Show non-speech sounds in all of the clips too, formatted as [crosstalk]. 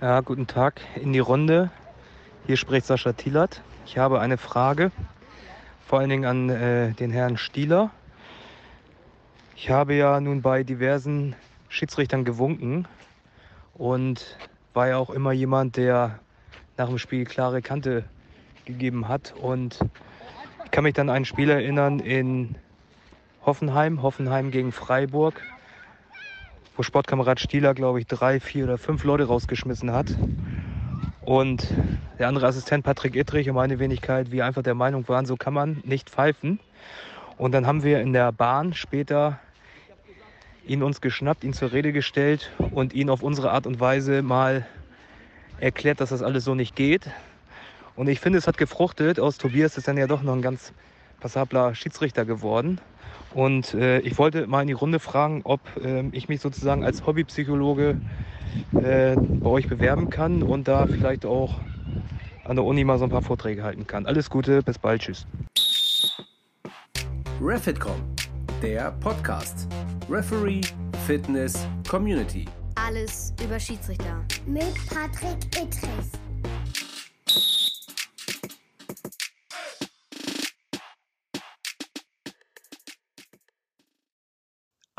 Ja, guten Tag in die Runde. Hier spricht Sascha Thielert. Ich habe eine Frage, vor allen Dingen an äh, den Herrn Stieler. Ich habe ja nun bei diversen Schiedsrichtern gewunken und war ja auch immer jemand, der nach dem Spiel klare Kante gegeben hat. Und ich kann mich dann an ein Spiel erinnern in Hoffenheim, Hoffenheim gegen Freiburg wo Sportkamerad Stieler, glaube ich, drei, vier oder fünf Leute rausgeschmissen hat. Und der andere Assistent Patrick Ittrich und meine Wenigkeit, wir einfach der Meinung waren, so kann man nicht pfeifen. Und dann haben wir in der Bahn später ihn uns geschnappt, ihn zur Rede gestellt und ihn auf unsere Art und Weise mal erklärt, dass das alles so nicht geht. Und ich finde, es hat gefruchtet. Aus Tobias ist dann ja doch noch ein ganz passabler Schiedsrichter geworden. Und äh, ich wollte mal in die Runde fragen, ob äh, ich mich sozusagen als Hobbypsychologe äh, bei euch bewerben kann und da vielleicht auch an der Uni mal so ein paar Vorträge halten kann. Alles Gute, bis bald, tschüss. Refitcom, der Podcast. Referee, Fitness, Community. Alles über Schiedsrichter. Mit Patrick Ittrich.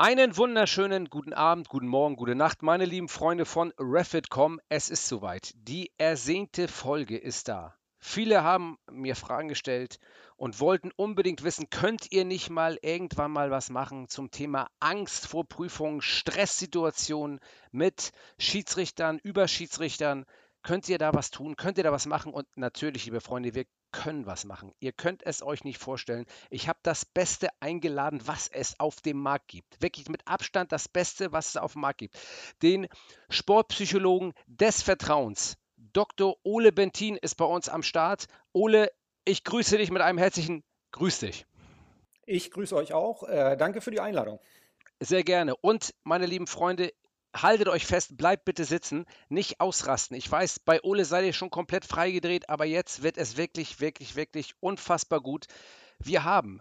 Einen wunderschönen guten Abend, guten Morgen, gute Nacht, meine lieben Freunde von Refit.com. Es ist soweit. Die ersehnte Folge ist da. Viele haben mir Fragen gestellt und wollten unbedingt wissen, könnt ihr nicht mal irgendwann mal was machen zum Thema Angst vor Prüfungen, Stresssituationen mit Schiedsrichtern, Überschiedsrichtern? Könnt ihr da was tun? Könnt ihr da was machen? Und natürlich, liebe Freunde, wir können was machen. Ihr könnt es euch nicht vorstellen. Ich habe das Beste eingeladen, was es auf dem Markt gibt. Wirklich mit Abstand das Beste, was es auf dem Markt gibt. Den Sportpsychologen des Vertrauens. Dr. Ole Bentin ist bei uns am Start. Ole, ich grüße dich mit einem herzlichen Grüß dich. Ich grüße euch auch. Äh, danke für die Einladung. Sehr gerne. Und meine lieben Freunde, haltet euch fest, bleibt bitte sitzen, nicht ausrasten. Ich weiß, bei Ole seid ihr schon komplett freigedreht, aber jetzt wird es wirklich, wirklich, wirklich unfassbar gut. Wir haben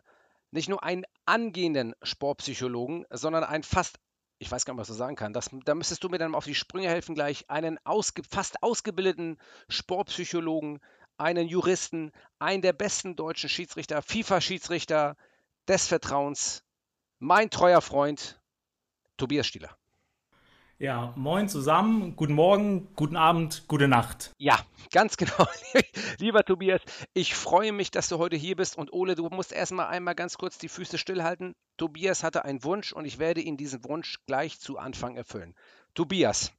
nicht nur einen angehenden Sportpsychologen, sondern einen fast, ich weiß gar nicht, was ich sagen kann, das, da müsstest du mir dann auf die Sprünge helfen gleich, einen ausge, fast ausgebildeten Sportpsychologen, einen Juristen, einen der besten deutschen Schiedsrichter, FIFA-Schiedsrichter des Vertrauens, mein treuer Freund Tobias Stieler. Ja, moin zusammen, guten Morgen, guten Abend, gute Nacht. Ja, ganz genau. [laughs] Lieber Tobias, ich freue mich, dass du heute hier bist und Ole, du musst erstmal einmal ganz kurz die Füße stillhalten. Tobias hatte einen Wunsch und ich werde ihn diesen Wunsch gleich zu Anfang erfüllen. Tobias.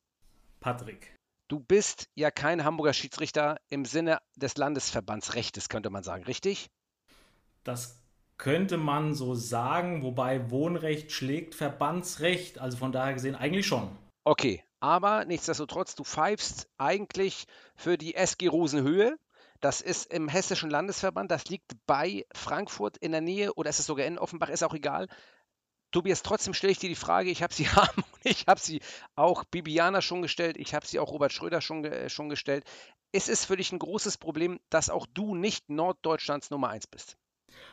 Patrick. Du bist ja kein Hamburger Schiedsrichter im Sinne des Landesverbandsrechtes, könnte man sagen, richtig? Das könnte man so sagen, wobei Wohnrecht schlägt Verbandsrecht, also von daher gesehen eigentlich schon. Okay, aber nichtsdestotrotz, du pfeifst eigentlich für die SG Rosenhöhe. Das ist im Hessischen Landesverband, das liegt bei Frankfurt in der Nähe oder ist es sogar in Offenbach, ist auch egal. Tobias, trotzdem stelle ich dir die Frage, ich habe sie [laughs] haben ich habe sie auch Bibiana schon gestellt, ich habe sie auch Robert Schröder schon, äh, schon gestellt. Ist es für dich ein großes Problem, dass auch du nicht Norddeutschlands Nummer 1 bist?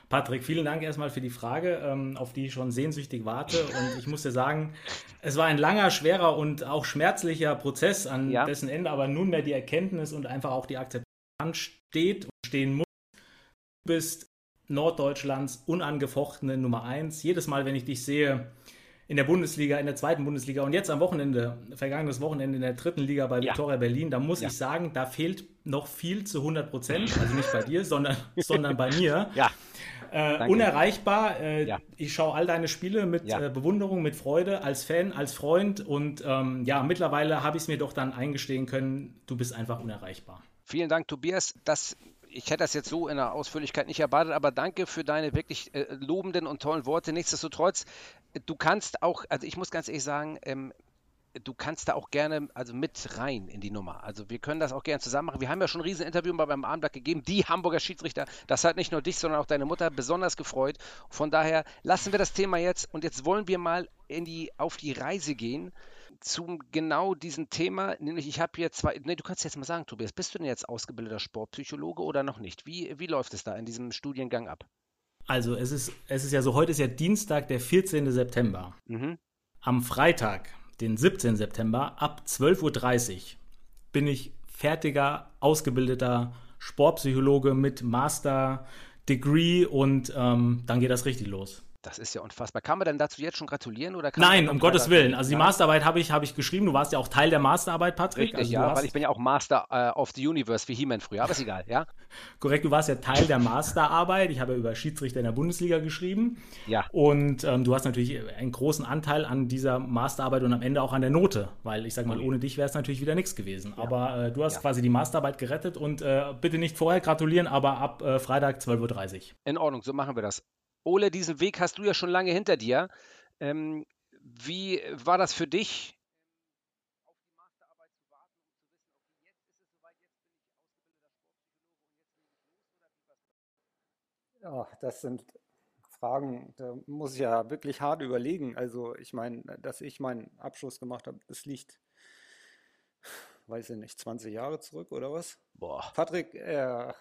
Patrick, vielen Dank erstmal für die Frage, ähm, auf die ich schon sehnsüchtig warte. Und ich muss dir sagen, es war ein langer, schwerer und auch schmerzlicher Prozess, an ja. dessen Ende aber nunmehr die Erkenntnis und einfach auch die Akzeptanz steht und stehen muss. Du bist Norddeutschlands unangefochtene Nummer eins. Jedes Mal, wenn ich dich sehe, in der Bundesliga, in der zweiten Bundesliga und jetzt am Wochenende, vergangenes Wochenende in der dritten Liga bei ja. Viktoria Berlin, da muss ja. ich sagen, da fehlt noch viel zu 100 Prozent. Also nicht bei dir, sondern, [laughs] sondern bei mir. Ja. Äh, unerreichbar. Äh, ja. Ich schaue all deine Spiele mit ja. äh, Bewunderung, mit Freude, als Fan, als Freund. Und ähm, ja, mittlerweile habe ich es mir doch dann eingestehen können, du bist einfach unerreichbar. Vielen Dank, Tobias. Das ich hätte das jetzt so in der Ausführlichkeit nicht erwartet, aber danke für deine wirklich äh, lobenden und tollen Worte. Nichtsdestotrotz, du kannst auch, also ich muss ganz ehrlich sagen, ähm, du kannst da auch gerne also mit rein in die Nummer. Also wir können das auch gerne zusammen machen. Wir haben ja schon ein riesen Interview mal beim Abendblatt gegeben. Die Hamburger Schiedsrichter, das hat nicht nur dich, sondern auch deine Mutter besonders gefreut. Von daher lassen wir das Thema jetzt und jetzt wollen wir mal in die, auf die Reise gehen zu genau diesem Thema, nämlich ich habe hier zwei, ne, du kannst jetzt mal sagen, Tobias, bist du denn jetzt ausgebildeter Sportpsychologe oder noch nicht? Wie, wie läuft es da in diesem Studiengang ab? Also es ist, es ist ja so, heute ist ja Dienstag, der 14. September. Mhm. Am Freitag, den 17. September, ab 12.30 Uhr bin ich fertiger, ausgebildeter Sportpsychologe mit Master Degree und ähm, dann geht das richtig los. Das ist ja unfassbar. Kann man denn dazu jetzt schon gratulieren? Oder Nein, um Gottes Willen. Also die Masterarbeit habe ich, hab ich geschrieben. Du warst ja auch Teil der Masterarbeit, Patrick. Richtig, also ja, weil ich bin ja auch Master uh, of the Universe wie He-Man früher, aber ist egal, ja? [laughs] Korrekt, du warst ja Teil der Masterarbeit. Ich habe ja über Schiedsrichter in der Bundesliga geschrieben. Ja. Und ähm, du hast natürlich einen großen Anteil an dieser Masterarbeit und am Ende auch an der Note, weil ich sage mal, ohne dich wäre es natürlich wieder nichts gewesen. Ja. Aber äh, du hast ja. quasi die Masterarbeit gerettet und äh, bitte nicht vorher gratulieren, aber ab äh, Freitag 12.30 Uhr. In Ordnung, so machen wir das. Ole, diesen Weg hast du ja schon lange hinter dir. Ähm, wie war das für dich? Ja, das sind Fragen, da muss ich ja wirklich hart überlegen. Also ich meine, dass ich meinen Abschluss gemacht habe, das liegt, weiß ich nicht, 20 Jahre zurück oder was? Boah. Patrick, äh,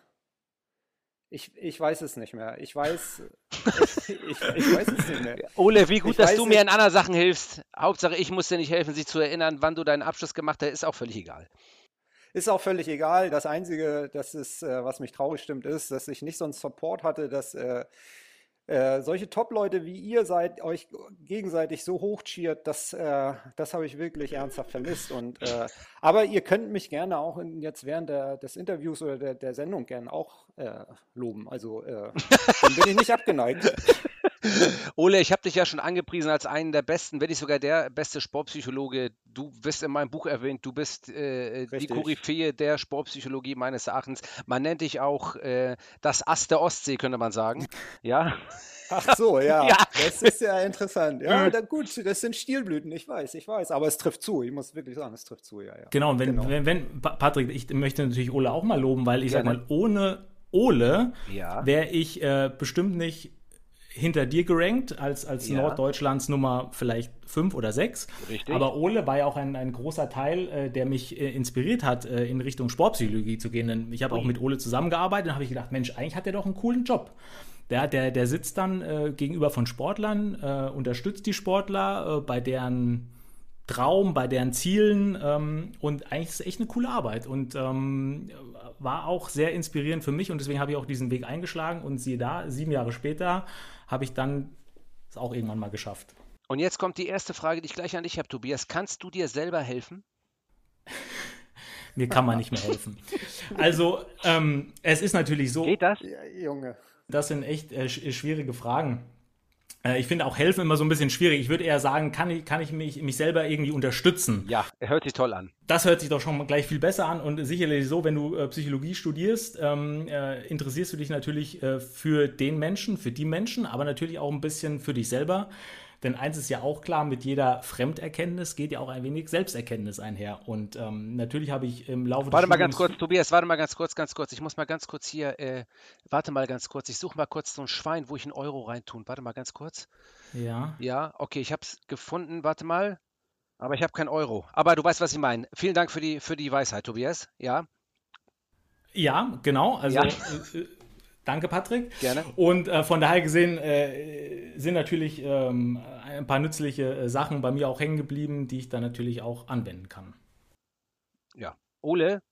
ich, ich weiß es nicht mehr. Ich weiß, [laughs] ich, ich, ich weiß es nicht mehr. Ole, wie gut, ich dass du mir in anderen Sachen hilfst. Hauptsache, ich muss dir nicht helfen, sich zu erinnern, wann du deinen Abschluss gemacht hast, ist auch völlig egal. Ist auch völlig egal. Das Einzige, das ist, äh, was mich traurig stimmt, ist, dass ich nicht so einen Support hatte, dass äh, solche Top-Leute wie ihr seid, euch gegenseitig so hochcheert, das, äh, das habe ich wirklich ernsthaft vermisst. Und, äh, aber ihr könnt mich gerne auch in, jetzt während der, des Interviews oder der, der Sendung gerne auch äh, loben. Also äh, [laughs] dann bin ich nicht abgeneigt. [laughs] Ole, ich habe dich ja schon angepriesen als einen der besten, wenn nicht sogar der beste Sportpsychologe. Du wirst in meinem Buch erwähnt, du bist äh, die Koryphäe der Sportpsychologie meines Erachtens. Man nennt dich auch äh, das Ass der Ostsee, könnte man sagen. [laughs] Ja. Ach so, ja. [laughs] ja. Das ist ja interessant. Ja, da, gut, das sind Stilblüten, ich weiß, ich weiß. Aber es trifft zu, ich muss wirklich sagen, es trifft zu, ja. ja. Genau, und wenn, genau. wenn, wenn, Patrick, ich möchte natürlich Ole auch mal loben, weil ich Gerne. sag mal, ohne Ole ja. wäre ich äh, bestimmt nicht hinter dir gerankt, als, als ja. Norddeutschlands Nummer vielleicht fünf oder sechs. Richtig. Aber Ole war ja auch ein, ein großer Teil, äh, der mich äh, inspiriert hat, äh, in Richtung Sportpsychologie zu gehen. Denn ich habe auch mit Ole zusammengearbeitet und habe ich gedacht, Mensch, eigentlich hat er doch einen coolen Job. Der, der, der sitzt dann äh, gegenüber von Sportlern, äh, unterstützt die Sportler äh, bei deren Traum, bei deren Zielen ähm, und eigentlich ist es echt eine coole Arbeit und ähm, war auch sehr inspirierend für mich und deswegen habe ich auch diesen Weg eingeschlagen und siehe da, sieben Jahre später habe ich dann es auch irgendwann mal geschafft. Und jetzt kommt die erste Frage, die ich gleich an dich habe, Tobias. Kannst du dir selber helfen? [laughs] Mir kann man nicht mehr helfen. Also, ähm, es ist natürlich so. Geht das? Ja, Junge. Das sind echt äh, schwierige Fragen. Äh, ich finde auch helfen immer so ein bisschen schwierig. Ich würde eher sagen, kann ich, kann ich mich, mich selber irgendwie unterstützen? Ja, hört sich toll an. Das hört sich doch schon gleich viel besser an und sicherlich so, wenn du äh, Psychologie studierst, ähm, äh, interessierst du dich natürlich äh, für den Menschen, für die Menschen, aber natürlich auch ein bisschen für dich selber. Denn eins ist ja auch klar, mit jeder Fremderkenntnis geht ja auch ein wenig Selbsterkenntnis einher. Und ähm, natürlich habe ich im Laufe Warte mal ganz kurz, Tobias, warte mal ganz kurz, ganz kurz. Ich muss mal ganz kurz hier, äh, warte mal ganz kurz. Ich suche mal kurz so ein Schwein, wo ich einen Euro reintun. Warte mal ganz kurz. Ja. Ja, okay, ich habe es gefunden. Warte mal. Aber ich habe keinen Euro. Aber du weißt, was ich meine. Vielen Dank für die, für die Weisheit, Tobias. Ja. Ja, genau. Also ja. Äh, äh Danke, Patrick. Gerne. Und äh, von daher gesehen äh, sind natürlich ähm, ein paar nützliche äh, Sachen bei mir auch hängen geblieben, die ich dann natürlich auch anwenden kann. Ja. Ole,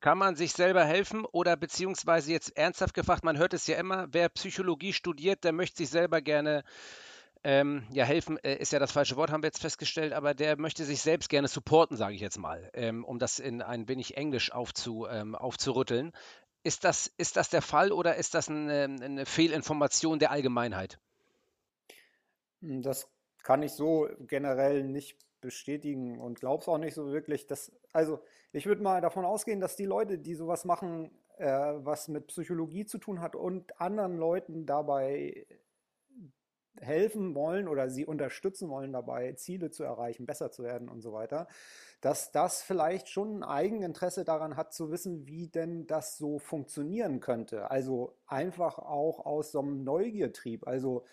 kann man sich selber helfen oder beziehungsweise jetzt ernsthaft gefragt, man hört es ja immer, wer Psychologie studiert, der möchte sich selber gerne ähm, ja, helfen äh, ist ja das falsche Wort, haben wir jetzt festgestellt, aber der möchte sich selbst gerne supporten, sage ich jetzt mal, ähm, um das in ein wenig Englisch aufzu, ähm, aufzurütteln. Ist das, ist das der Fall oder ist das eine, eine Fehlinformation der Allgemeinheit? Hm, das kann ich so generell nicht bestätigen und glaube es auch nicht so wirklich. Dass, also ich würde mal davon ausgehen, dass die Leute, die sowas machen, äh, was mit Psychologie zu tun hat und anderen Leuten dabei helfen wollen oder sie unterstützen wollen dabei, Ziele zu erreichen, besser zu werden und so weiter, dass das vielleicht schon ein Eigeninteresse daran hat zu wissen, wie denn das so funktionieren könnte. Also einfach auch aus so einem Neugiertrieb. Also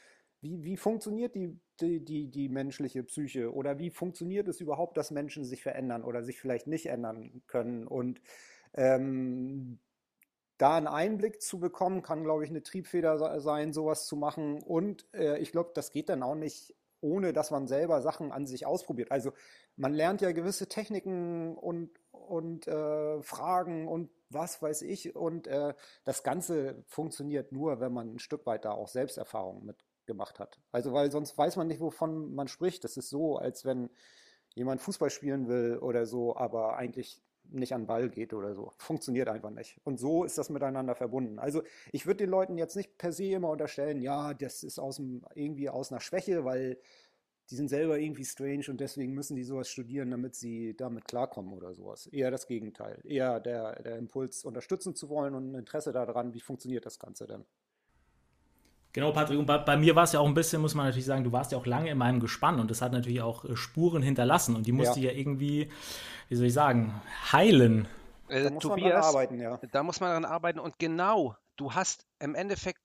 wie, wie funktioniert die, die, die, die menschliche Psyche oder wie funktioniert es überhaupt, dass Menschen sich verändern oder sich vielleicht nicht ändern können und ähm, da einen Einblick zu bekommen, kann, glaube ich, eine Triebfeder sein, sowas zu machen. Und äh, ich glaube, das geht dann auch nicht ohne dass man selber Sachen an sich ausprobiert. Also man lernt ja gewisse Techniken und, und äh, Fragen und was weiß ich. Und äh, das Ganze funktioniert nur, wenn man ein Stück weit da auch Selbsterfahrung mitgemacht hat. Also weil sonst weiß man nicht, wovon man spricht. Das ist so, als wenn jemand Fußball spielen will oder so, aber eigentlich nicht an den Ball geht oder so. Funktioniert einfach nicht. Und so ist das miteinander verbunden. Also ich würde den Leuten jetzt nicht per se immer unterstellen, ja, das ist aus dem, irgendwie aus einer Schwäche, weil die sind selber irgendwie strange und deswegen müssen die sowas studieren, damit sie damit klarkommen oder sowas. Eher das Gegenteil. Eher der, der Impuls, unterstützen zu wollen und ein Interesse daran, wie funktioniert das Ganze denn. Genau, Patrick, und bei, bei mir war es ja auch ein bisschen, muss man natürlich sagen, du warst ja auch lange in meinem Gespann und das hat natürlich auch äh, Spuren hinterlassen und die musste ja, ja irgendwie, wie soll ich sagen, heilen. Äh, da muss Tobias, man daran arbeiten, ja. Da muss man daran arbeiten und genau, du hast im Endeffekt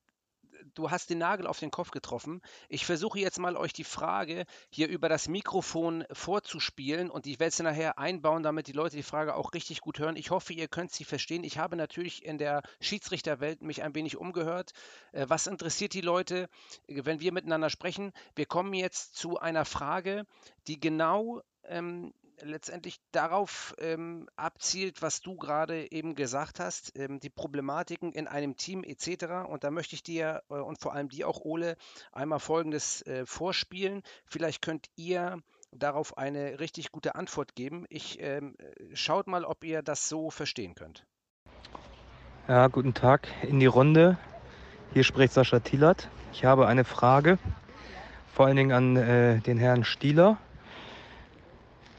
du hast den Nagel auf den Kopf getroffen. Ich versuche jetzt mal euch die Frage hier über das Mikrofon vorzuspielen und ich werde sie nachher einbauen, damit die Leute die Frage auch richtig gut hören. Ich hoffe, ihr könnt sie verstehen. Ich habe natürlich in der Schiedsrichterwelt mich ein wenig umgehört. Äh, was interessiert die Leute, wenn wir miteinander sprechen? Wir kommen jetzt zu einer Frage, die genau ähm, letztendlich darauf ähm, abzielt, was du gerade eben gesagt hast, ähm, die Problematiken in einem Team etc. Und da möchte ich dir äh, und vor allem dir auch, Ole, einmal Folgendes äh, vorspielen. Vielleicht könnt ihr darauf eine richtig gute Antwort geben. Ich ähm, schaut mal, ob ihr das so verstehen könnt. Ja, guten Tag in die Runde. Hier spricht Sascha Thielert. Ich habe eine Frage, vor allen Dingen an äh, den Herrn Stieler.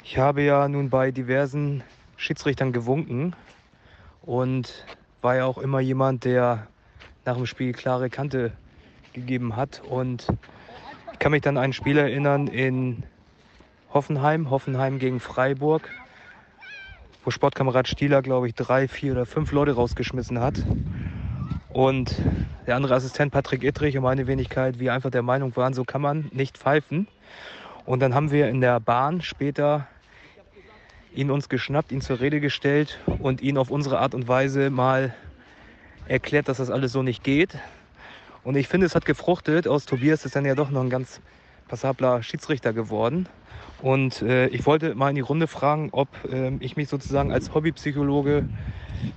Ich habe ja nun bei diversen Schiedsrichtern gewunken und war ja auch immer jemand, der nach dem Spiel klare Kante gegeben hat. Und ich kann mich dann an ein Spiel erinnern in Hoffenheim, Hoffenheim gegen Freiburg, wo Sportkamerad Stieler, glaube ich, drei, vier oder fünf Leute rausgeschmissen hat. Und der andere Assistent Patrick Ittrich und meine Wenigkeit, wie einfach der Meinung waren, so kann man nicht pfeifen. Und dann haben wir in der Bahn später ihn uns geschnappt, ihn zur Rede gestellt und ihn auf unsere Art und Weise mal erklärt, dass das alles so nicht geht. Und ich finde, es hat gefruchtet. Aus Tobias ist dann ja doch noch ein ganz passabler Schiedsrichter geworden. Und äh, ich wollte mal in die Runde fragen, ob äh, ich mich sozusagen als Hobbypsychologe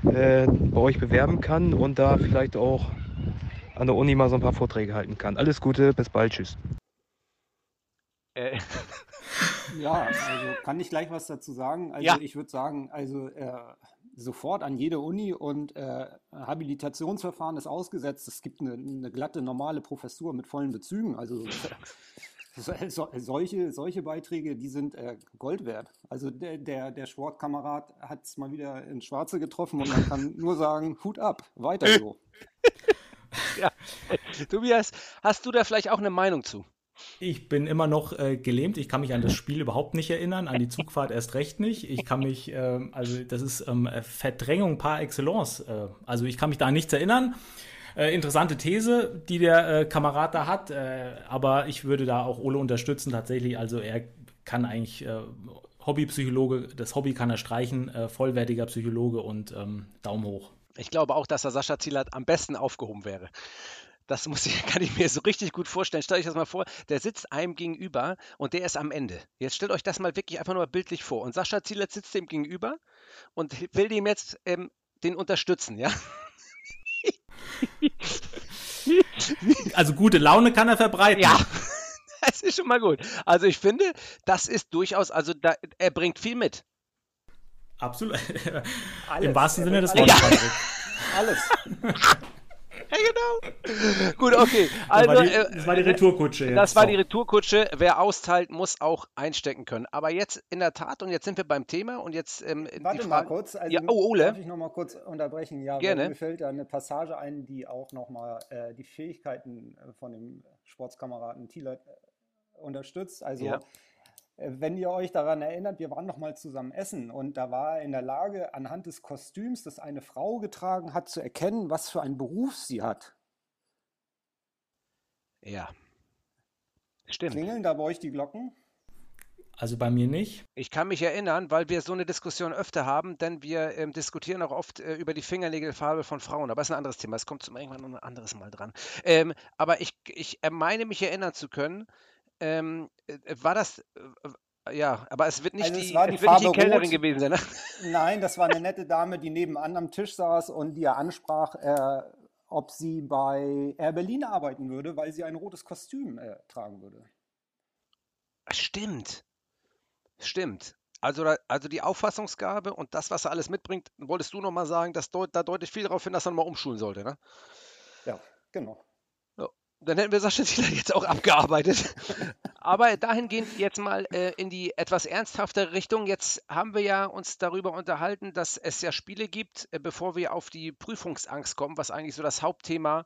äh, bei euch bewerben kann und da vielleicht auch an der Uni mal so ein paar Vorträge halten kann. Alles Gute, bis bald, tschüss. Äh. Ja, also kann ich gleich was dazu sagen. Also ja. ich würde sagen, also äh, sofort an jede Uni und äh, Habilitationsverfahren ist ausgesetzt. Es gibt eine, eine, glatte normale Professur mit vollen Bezügen. Also so, solche, solche Beiträge, die sind äh, Gold wert. Also der, der, der Sportkamerad hat es mal wieder ins Schwarze getroffen und man kann [laughs] nur sagen, Hut ab, weiter [laughs] so. ja. Tobias, hast du da vielleicht auch eine Meinung zu? Ich bin immer noch äh, gelähmt. Ich kann mich an das Spiel überhaupt nicht erinnern, an die Zugfahrt erst recht nicht. Ich kann mich, äh, also das ist ähm, Verdrängung par excellence. Äh, also ich kann mich da an nichts erinnern. Äh, interessante These, die der äh, Kamerad da hat, äh, aber ich würde da auch Ole unterstützen tatsächlich. Also er kann eigentlich Hobbypsychologe, das Hobby kann er streichen, vollwertiger Psychologe und ähm, Daumen hoch. Ich glaube auch, dass der Sascha Zielert am besten aufgehoben wäre. Das muss ich, [laughs] kann ich mir so richtig gut vorstellen. Stellt euch das mal vor, der sitzt einem gegenüber und der ist am Ende. Jetzt stellt euch das mal wirklich einfach nur bildlich vor. Und Sascha Zielert sitzt dem gegenüber und will dem jetzt ähm, den unterstützen, ja? [laughs] Also gute Laune kann er verbreiten. Ja, [laughs] das ist schon mal gut. Also ich finde, das ist durchaus, also da, er bringt viel mit. Absolut. Alles. Im wahrsten Sinne des Wortes. Alles. Genau. Gut, okay. Also, das war die, äh, das war die Retourkutsche. Jetzt. Das war die Retourkutsche. Wer austeilt, muss auch einstecken können. Aber jetzt in der Tat, und jetzt sind wir beim Thema und jetzt. Ähm, Warte mal kurz. Also, ja, oh, Ole. Darf ich noch mal kurz unterbrechen? Ja, Gerne. mir fällt da eine Passage ein, die auch noch mal äh, die Fähigkeiten äh, von dem Sportskameraden Thieler äh, unterstützt. Also. Ja äh, wenn ihr euch daran erinnert, wir waren noch mal zusammen essen und da war er in der Lage, anhand des Kostüms, das eine Frau getragen hat, zu erkennen, was für einen Beruf sie hat. Ja. Stimmt. Klingeln da bei euch die Glocken? Also bei mir nicht. Ich kann mich erinnern, weil wir so eine Diskussion öfter haben, denn wir ähm, diskutieren auch oft äh, über die Fingernägelfarbe von Frauen. Aber das ist ein anderes Thema. Es kommt zum irgendwann noch ein anderes Mal dran. Ähm, aber ich, ich meine mich erinnern zu können, Ähm, äh, war das, äh, ja, aber es wird nicht Also es die, war die es wird nicht die Farbe Kellnerin gewesen sein. Ne? Nein, das war eine [laughs] nette Dame, die nebenan am Tisch saß und die er ansprach, äh, ob sie bei Air Berlin arbeiten würde, weil sie ein rotes Kostüm äh, tragen würde. Stimmt. Stimmt. Also, also die Auffassungsgabe und das, was er alles mitbringt, wolltest du nochmal sagen, das deut, da deutet viel darauf hin, dass er nochmal umschulen sollte, ne? Ja, genau. Dann hätten wir Sascha Zieler jetzt auch abgearbeitet. Aber dahingehend jetzt mal äh, in die etwas ernsthaftere Richtung. Jetzt haben wir ja uns darüber unterhalten, dass es ja Spiele gibt, äh, bevor wir auf die Prüfungsangst kommen, was eigentlich so das Hauptthema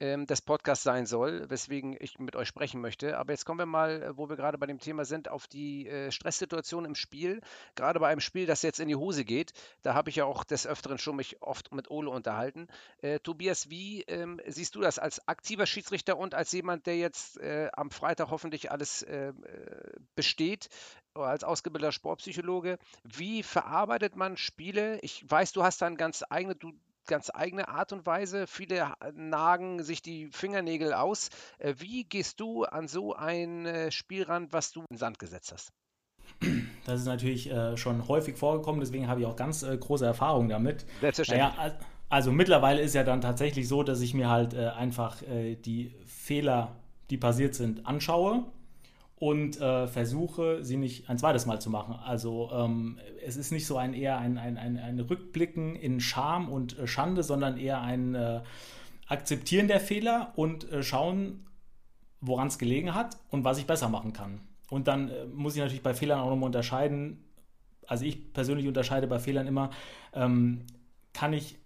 ähm, des Podcasts sein soll, weswegen ich mit euch sprechen möchte. Aber jetzt kommen wir mal, äh, wo wir gerade bei dem Thema sind, auf die äh, Stresssituation im Spiel. Gerade bei einem Spiel, das jetzt in die Hose geht. Da habe ich ja auch des Öfteren schon mich oft mit Ole unterhalten. Äh, Tobias, wie ähm, siehst du das als aktiver Schiedsrichter und als jemand, der jetzt äh, am Freitag hoffentlich alles äh, äh, besteht, oder als ausgebildeter Sportpsychologe? Wie verarbeitet man Spiele? Ich weiß, du hast da eine ganz eigene, du, ganz eigene Art und Weise. Viele ha- nagen sich die Fingernägel aus. Äh, wie gehst du an so ein äh, Spiel ran, was du in den Sand gesetzt hast? Das ist natürlich äh, schon häufig vorgekommen, deswegen habe ich auch ganz äh, große Erfahrungen damit. Selbstverständlich. Naja, al- also mittlerweile ist ja dann tatsächlich so, dass ich mir halt äh, einfach äh, die Fehler, die passiert sind, anschaue und äh, versuche, sie nicht ein zweites Mal zu machen. Also ähm, es ist nicht so ein eher ein, ein, ein, ein Rückblicken in Scham und äh, Schande, sondern eher ein äh, Akzeptieren der Fehler und äh, schauen, woran es gelegen hat und was ich besser machen kann. Und dann äh, muss ich natürlich bei Fehlern auch nochmal unterscheiden. Also ich persönlich unterscheide bei Fehlern immer, ähm, kann ich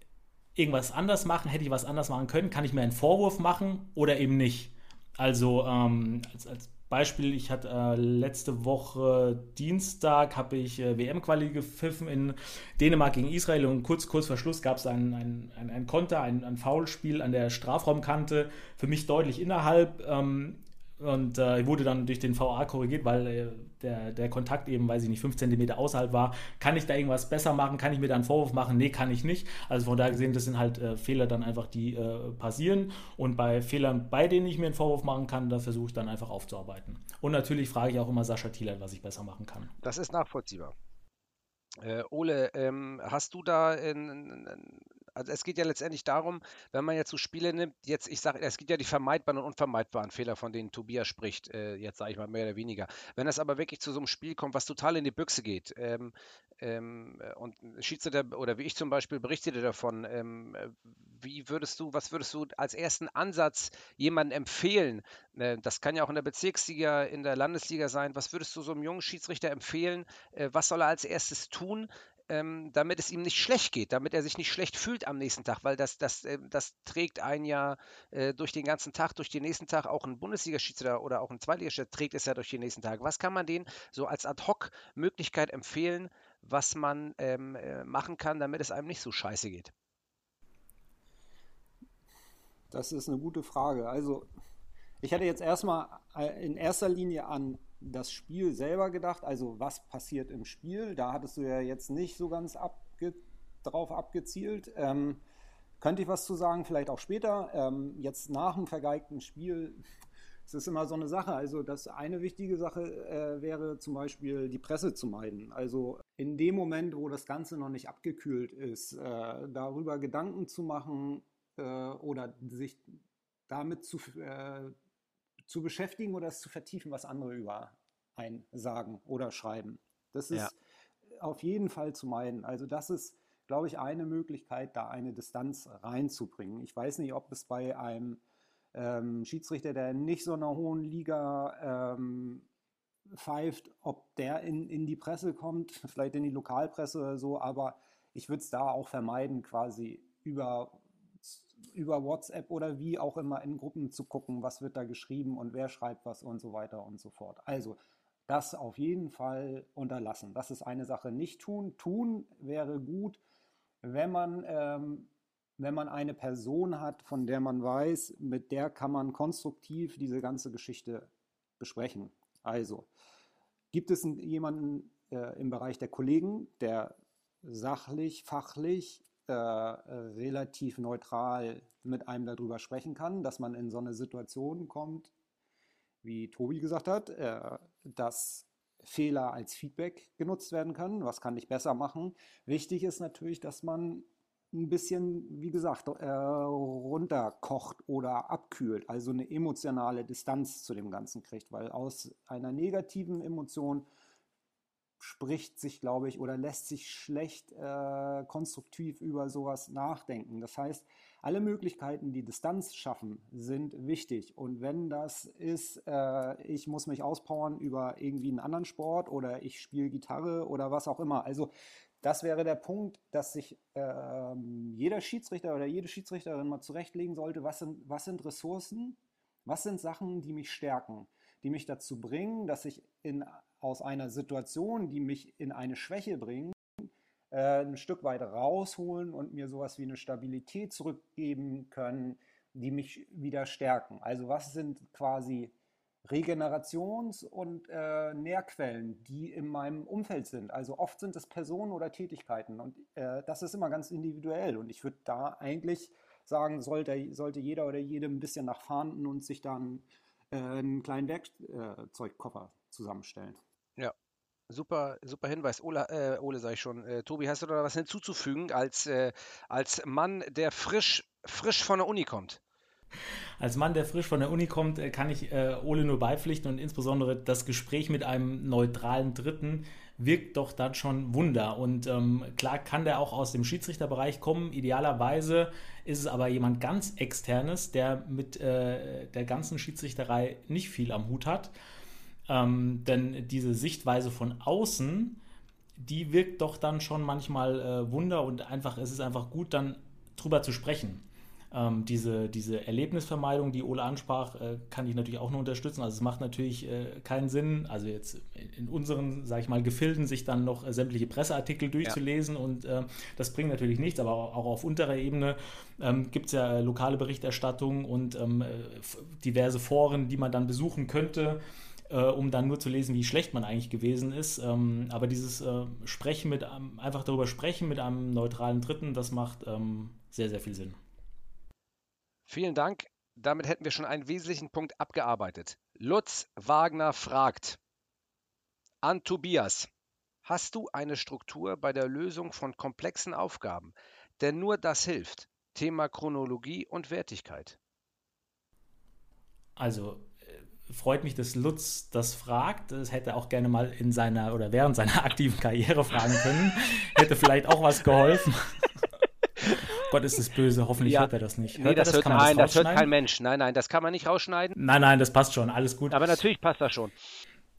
irgendwas anders machen, hätte ich was anders machen können, kann ich mir einen Vorwurf machen oder eben nicht. Also ähm, als, als Beispiel, ich hatte äh, letzte Woche Dienstag habe ich äh, WM-Quali gepfiffen in Dänemark gegen Israel und kurz, kurz vor Schluss gab es ein, ein, ein, ein Konter, ein, ein Foulspiel an der Strafraumkante, für mich deutlich innerhalb. Ähm, und äh, wurde dann durch den VA korrigiert, weil äh, der, der Kontakt eben, weiß ich nicht, 5 cm außerhalb war. Kann ich da irgendwas besser machen? Kann ich mir da einen Vorwurf machen? Nee, kann ich nicht. Also von daher gesehen, das sind halt äh, Fehler dann einfach, die äh, passieren. Und bei Fehlern, bei denen ich mir einen Vorwurf machen kann, da versuche ich dann einfach aufzuarbeiten. Und natürlich frage ich auch immer Sascha Thielert, was ich besser machen kann. Das ist nachvollziehbar. Äh, Ole, ähm, hast du da, in, in, also es geht ja letztendlich darum, wenn man jetzt so Spiele nimmt, jetzt, ich sage, es gibt ja die vermeidbaren und unvermeidbaren Fehler, von denen Tobias spricht, äh, jetzt sage ich mal mehr oder weniger. Wenn es aber wirklich zu so einem Spiel kommt, was total in die Büchse geht, ähm, ähm, und Schiedsrichter oder wie ich zum Beispiel berichtete davon, ähm, wie würdest du, was würdest du als ersten Ansatz jemandem empfehlen? Äh, das kann ja auch in der Bezirksliga, in der Landesliga sein. Was würdest du so einem jungen Schiedsrichter empfehlen? Äh, was soll er als erstes tun? Ähm, damit es ihm nicht schlecht geht, damit er sich nicht schlecht fühlt am nächsten Tag, weil das, das, äh, das trägt ein ja äh, durch den ganzen Tag, durch den nächsten Tag, auch ein Bundesliga-Schiedsrichter oder auch ein Zweitligaschiedsrichter trägt es ja durch den nächsten Tag. Was kann man denen so als Ad-Hoc-Möglichkeit empfehlen, was man ähm, äh, machen kann, damit es einem nicht so scheiße geht? Das ist eine gute Frage. Also, ich hätte jetzt erstmal äh, in erster Linie an das Spiel selber gedacht, also was passiert im Spiel. Da hattest du ja jetzt nicht so ganz abge drauf abgezielt. Ähm, könnte ich was zu sagen, vielleicht auch später. Ähm, jetzt nach dem vergeigten Spiel, [laughs] es ist immer so eine Sache. Also das eine wichtige Sache äh, wäre zum Beispiel die Presse zu meiden. Also in dem Moment, wo das Ganze noch nicht abgekühlt ist, äh, darüber Gedanken zu machen äh, oder sich damit zu, äh, zu beschäftigen oder es zu vertiefen, was andere über einen sagen oder schreiben. Das ist Ja. auf jeden Fall zu meiden. Also das ist, glaube ich, eine Möglichkeit, da eine Distanz reinzubringen. Ich weiß nicht, ob es bei einem ähm, Schiedsrichter, der nicht so einer hohen Liga ähm, pfeift, ob der in, in die Presse kommt, vielleicht in die Lokalpresse oder so, aber ich würde es da auch vermeiden, quasi über, über WhatsApp oder wie auch immer in Gruppen zu gucken, was wird da geschrieben und wer schreibt was und so weiter und so fort. Also das auf jeden Fall unterlassen. Das ist eine Sache. Nicht tun. Tun wäre gut, wenn man, ähm, wenn man eine Person hat, von der man weiß, mit der kann man konstruktiv diese ganze Geschichte besprechen. Also, gibt es jemanden äh, im Bereich der Kollegen, der sachlich, fachlich, äh, relativ neutral mit einem darüber sprechen kann, dass man in so eine Situation kommt, wie Tobi gesagt hat, äh, dass Fehler als Feedback genutzt werden können. Was kann ich besser machen? Wichtig ist natürlich, dass man ein bisschen, wie gesagt, äh, runterkocht oder abkühlt, also eine emotionale Distanz zu dem Ganzen kriegt, weil aus einer negativen Emotion spricht sich, glaube ich, oder lässt sich schlecht äh, konstruktiv über sowas nachdenken. Das heißt, alle Möglichkeiten, die Distanz schaffen, sind wichtig. Und wenn das ist, äh, ich muss mich auspowern über irgendwie einen anderen Sport oder ich spiele Gitarre oder was auch immer. Also das wäre der Punkt, dass sich äh, jeder Schiedsrichter oder jede Schiedsrichterin mal zurechtlegen sollte, was sind, was sind Ressourcen, was sind Sachen, die mich stärken, die mich dazu bringen, dass ich in aus einer Situation, die mich in eine Schwäche bringt, äh, ein Stück weit rausholen und mir sowas wie eine Stabilität zurückgeben können, die mich wieder stärken. Also was sind quasi Regenerations- und äh, Nährquellen, die in meinem Umfeld sind. Also oft sind es Personen oder Tätigkeiten und äh, das ist immer ganz individuell und ich würde da eigentlich sagen, sollte, sollte jeder oder jede ein bisschen nach Fahnden und sich dann äh, einen kleinen Werkzeugkoffer zusammenstellen. Super, super Hinweis. Ole, äh, Ole sag ich schon. Äh, Tobi, hast du da was hinzuzufügen als, äh, als Mann, der frisch, frisch von der Uni kommt? Als Mann, der frisch von der Uni kommt, äh, kann ich äh, Ole nur beipflichten und insbesondere das Gespräch mit einem neutralen Dritten wirkt doch dann schon Wunder. Und ähm, klar kann der auch aus dem Schiedsrichterbereich kommen. Idealerweise ist es aber jemand ganz externes, der mit äh, der ganzen Schiedsrichterei nicht viel am Hut hat ähm, denn diese Sichtweise von außen, die wirkt doch dann schon manchmal äh, Wunder und einfach, es ist einfach gut, dann drüber zu sprechen. Ähm, diese, diese Erlebnisvermeidung, die Ole ansprach, äh, kann ich natürlich auch nur unterstützen. Also es macht natürlich äh, keinen Sinn, also jetzt in unseren, sage ich mal, Gefilden sich dann noch äh, sämtliche Presseartikel durchzulesen ja. und äh, das bringt natürlich nichts, aber auch auf unterer Ebene ähm, gibt es ja äh, lokale Berichterstattung und ähm, äh, diverse Foren, die man dann besuchen könnte äh, um dann nur zu lesen, wie schlecht man eigentlich gewesen ist. Ähm, aber dieses äh, Sprechen mit einem, einfach darüber sprechen mit einem neutralen Dritten, das macht ähm, sehr, sehr viel Sinn. Vielen Dank. Damit hätten wir schon einen wesentlichen Punkt abgearbeitet. Lutz Wagner fragt an Tobias. Hast du eine Struktur bei der Lösung von komplexen Aufgaben? Denn nur das hilft. Thema Chronologie und Wertigkeit. Also freut mich, dass Lutz das fragt. Das hätte er auch gerne mal in seiner oder während seiner [laughs] aktiven Karriere fragen können. hätte vielleicht auch was geholfen. [laughs] Gott, ist es böse. Hoffentlich ja. hört er das nicht. Hört nee, das, das? Hört, nein, das, das hört kein Mensch. Nein, nein, das kann man nicht rausschneiden. Nein, nein, das passt schon. Alles gut. Aber natürlich passt das schon.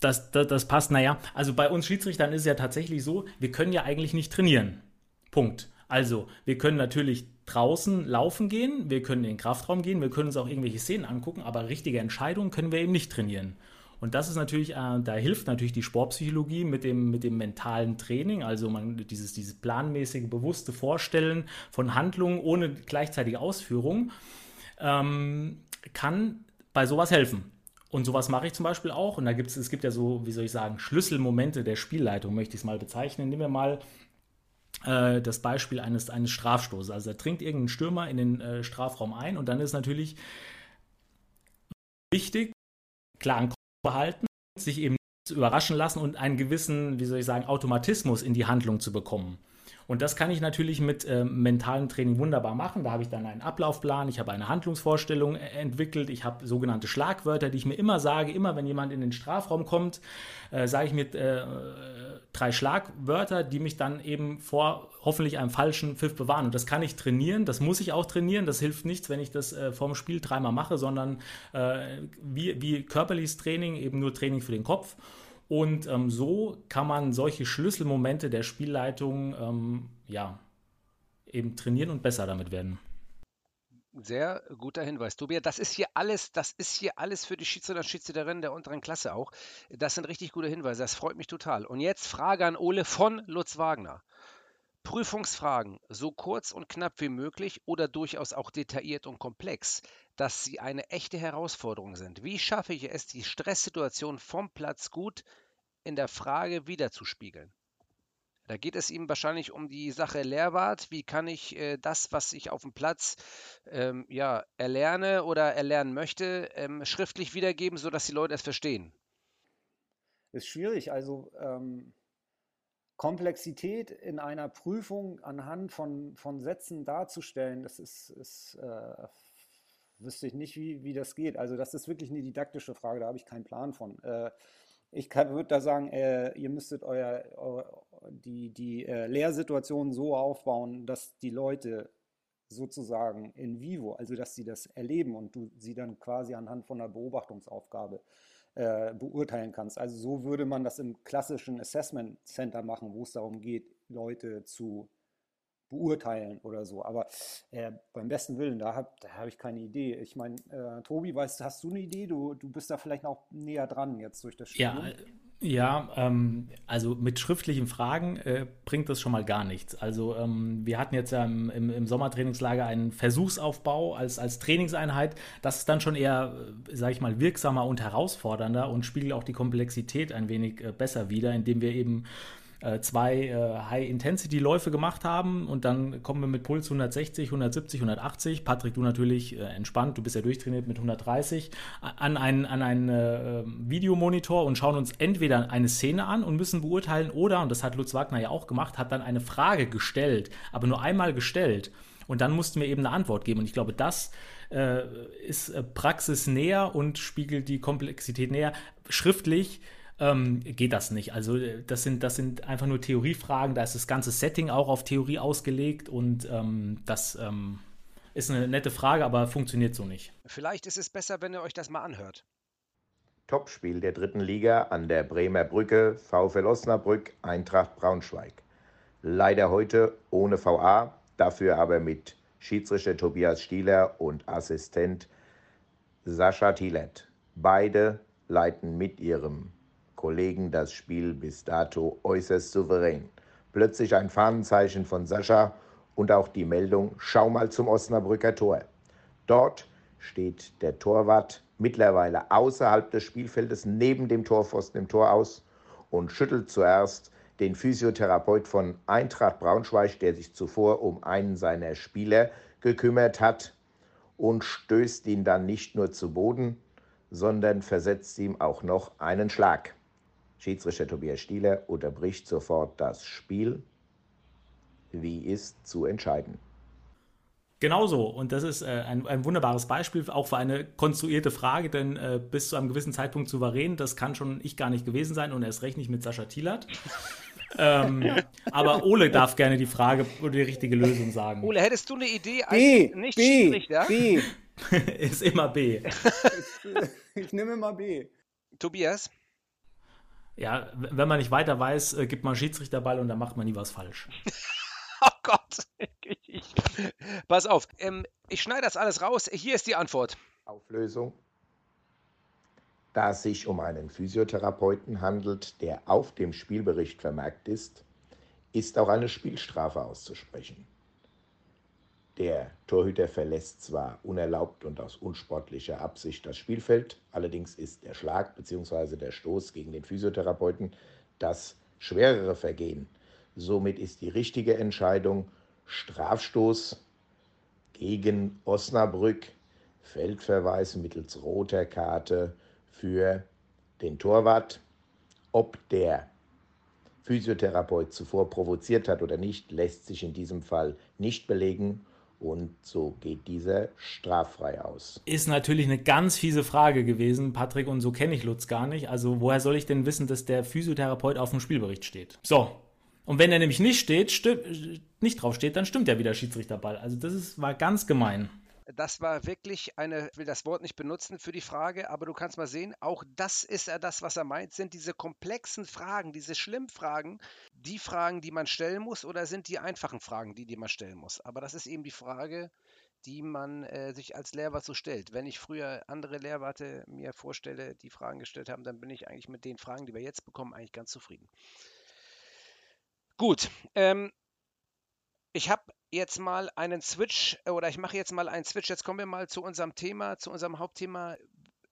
Das, das, das passt, naja. Also bei uns Schiedsrichtern ist es ja tatsächlich so, wir können ja eigentlich nicht trainieren. Punkt. Also, wir können natürlich draußen laufen gehen, wir können in den Kraftraum gehen, wir können uns auch irgendwelche Szenen angucken, aber richtige Entscheidungen können wir eben nicht trainieren. Und das ist natürlich, äh, da hilft natürlich die Sportpsychologie mit dem, mit dem mentalen Training, also man, dieses, dieses planmäßige, bewusste Vorstellen von Handlungen ohne gleichzeitige Ausführung, ähm, kann bei sowas helfen. Und sowas mache ich zum Beispiel auch. Und da gibt es, es gibt ja so, wie soll ich sagen, Schlüsselmomente der Spielleitung, möchte ich es mal bezeichnen. Nehmen wir mal äh, das Beispiel eines, eines Strafstoßes. Also da dringt irgendein Stürmer in den äh, Strafraum ein und dann ist natürlich wichtig, klaren Kopf behalten, sich eben zu überraschen lassen und einen gewissen, wie soll ich sagen, Automatismus in die Handlung zu bekommen. Und das kann ich natürlich mit äh, mentalem Training wunderbar machen. Da habe ich dann einen Ablaufplan, ich habe eine Handlungsvorstellung äh, entwickelt, ich habe sogenannte Schlagwörter, die ich mir immer sage, immer wenn jemand in den Strafraum kommt, äh, sage ich mir äh, drei Schlagwörter, die mich dann eben vor hoffentlich einem falschen Pfiff bewahren. Und das kann ich trainieren, das muss ich auch trainieren. Das hilft nichts, wenn ich das äh, vorm Spiel dreimal mache, sondern äh, wie, wie körperliches Training, eben nur Training für den Kopf. Und ähm, so kann man solche Schlüsselmomente der Spielleitung ähm, ja, eben trainieren und besser damit werden. Sehr guter Hinweis, Tobias. Das ist hier alles, das ist hier alles für die Schiedsrichter und Schiedsrichterinnen der unteren Klasse auch. Das sind richtig gute Hinweise. Das freut mich total. Und jetzt Frage an Ole von Lutz Wagner. Prüfungsfragen so kurz und knapp wie möglich oder durchaus auch detailliert und komplex, dass sie eine echte Herausforderung sind. Wie schaffe ich es, die Stresssituation vom Platz gut in der Frage wiederzuspiegeln? Da geht es ihm wahrscheinlich um die Sache Lehrwart. Wie kann ich äh, das, was ich auf dem Platz ähm, ja, erlerne oder erlernen möchte, ähm, schriftlich wiedergeben, sodass die Leute es verstehen? Ist schwierig. Also ähm, Komplexität in einer Prüfung anhand von, von Sätzen darzustellen, das ist, ist äh, wüsste ich nicht, wie, wie das geht. Also das ist wirklich eine didaktische Frage, da habe ich keinen Plan von. Äh, ich würde da sagen, äh, ihr müsstet euer, euer die, die äh, Lehrsituation so aufbauen, dass die Leute sozusagen in vivo, also dass sie das erleben und du sie dann quasi anhand von einer Beobachtungsaufgabe äh, beurteilen kannst. Also so würde man das im klassischen Assessment Center machen, wo es darum geht, Leute zu beurteilen oder so. Aber äh, beim besten Willen, da habe hab ich keine Idee. Ich meine, äh, Tobi, weißt, hast du eine Idee? Du, du bist da vielleicht noch näher dran jetzt durch das Spiel. Ja, ja, ähm, also mit schriftlichen Fragen äh, bringt das schon mal gar nichts. Also ähm, wir hatten jetzt ja im, im, im, Sommertrainingslager einen Versuchsaufbau als, als Trainingseinheit. Das ist dann schon eher, äh, sage ich mal, wirksamer und herausfordernder und spiegelt auch die Komplexität ein wenig äh, besser wider, indem wir eben äh, zwei äh, High-Intensity-Läufe gemacht haben und dann kommen wir mit Puls 160, 170, 180. Patrick, du natürlich äh, entspannt, du bist ja durchtrainiert mit 130, an einen, an einen äh, Videomonitor und schauen uns entweder eine Szene an und müssen beurteilen oder, und das hat Lutz Wagner ja auch gemacht, hat dann eine Frage gestellt, aber nur einmal gestellt. Und dann mussten wir eben eine Antwort geben. Und ich glaube, das äh, ist äh, praxisnäher und spiegelt die Komplexität näher. Schriftlich ähm, geht das nicht. Also äh, das sind, das sind einfach nur Theoriefragen, da ist das ganze Setting auch auf Theorie ausgelegt und ähm, das ähm, ist eine nette Frage, aber funktioniert so nicht. Vielleicht ist es besser, wenn ihr euch das mal anhört. Topspiel der dritten Liga an der Bremer Brücke, VfL Osnabrück, Eintracht Braunschweig. Leider heute ohne VA, dafür aber mit Schiedsrichter Tobias Stieler und Assistent Sascha Thielert. Beide leiten mit ihrem Kollegen das Spiel bis dato äußerst souverän. Plötzlich ein Fahnenzeichen von Sascha und auch die Meldung, schau mal zum Osnabrücker Tor. Dort steht der Torwart mittlerweile außerhalb des Spielfeldes neben dem Torpfosten im Tor aus und schüttelt zuerst den Physiotherapeut von Eintracht Braunschweig, der sich zuvor um einen seiner Spieler gekümmert hat, und stößt ihn dann nicht nur zu Boden, sondern versetzt ihm auch noch einen Schlag. Schiedsrichter Tobias Stieler unterbricht sofort das Spiel. Wie ist zu entscheiden? Genauso. Und das ist äh, ein, ein, wunderbares Beispiel auch für eine konstruierte Frage, denn äh, bis zu einem gewissen Zeitpunkt souverän, das kann schon ich gar nicht gewesen sein und erst recht nicht mit Sascha Thielert. [laughs] ähm, aber Ole darf gerne die Frage oder die richtige Lösung sagen. Ole, hättest du eine Idee als B, nicht B, B. [laughs] ist immer B. ich, ich nehme immer B. Tobias? Ja, wenn man nicht weiter weiß, äh, gibt man Schiedsrichterball und dann macht man nie was falsch. [laughs] oh Gott. [laughs] Pass auf, ähm, ich schneide das alles raus. Hier ist die Antwort. Auflösung. Da es sich um einen Physiotherapeuten handelt, der auf dem Spielbericht vermerkt ist, ist auch eine Spielstrafe auszusprechen. Der Torhüter verlässt zwar unerlaubt und aus unsportlicher Absicht das Spielfeld, allerdings ist der Schlag bzw. der Stoß gegen den Physiotherapeuten das schwerere Vergehen. Somit ist die richtige Entscheidung Strafstoß gegen Osnabrück, Feldverweis mittels roter Karte für den Torwart. Ob der Physiotherapeut zuvor provoziert hat oder nicht, lässt sich in diesem Fall nicht belegen und so geht dieser straffrei aus. Ist natürlich eine ganz fiese Frage gewesen, Patrick, und so kenne ich Lutz gar nicht. Also woher soll ich denn wissen, dass der Physiotherapeut auf dem Spielbericht steht? So. Und wenn er nämlich nicht steht, nicht drauf steht, dann stimmt ja wieder Schiedsrichterball. Also das ist, war ganz gemein. Das war wirklich eine, ich will das Wort nicht benutzen für die Frage, aber du kannst mal sehen, auch das ist er das, was er meint, sind diese komplexen Fragen, diese schlimmen Fragen, die Fragen, die man stellen muss, oder sind die einfachen Fragen, die, die man stellen muss? Aber das ist eben die Frage, die man äh, sich als Lehrwart so stellt. Wenn ich früher andere Lehrwarte mir vorstelle, die Fragen gestellt haben, dann bin ich eigentlich mit den Fragen, die wir jetzt bekommen, eigentlich ganz zufrieden. Gut, ähm, ich habe jetzt mal einen Switch äh, oder ich mache jetzt mal einen Switch. Jetzt kommen wir mal zu unserem Thema, zu unserem Hauptthema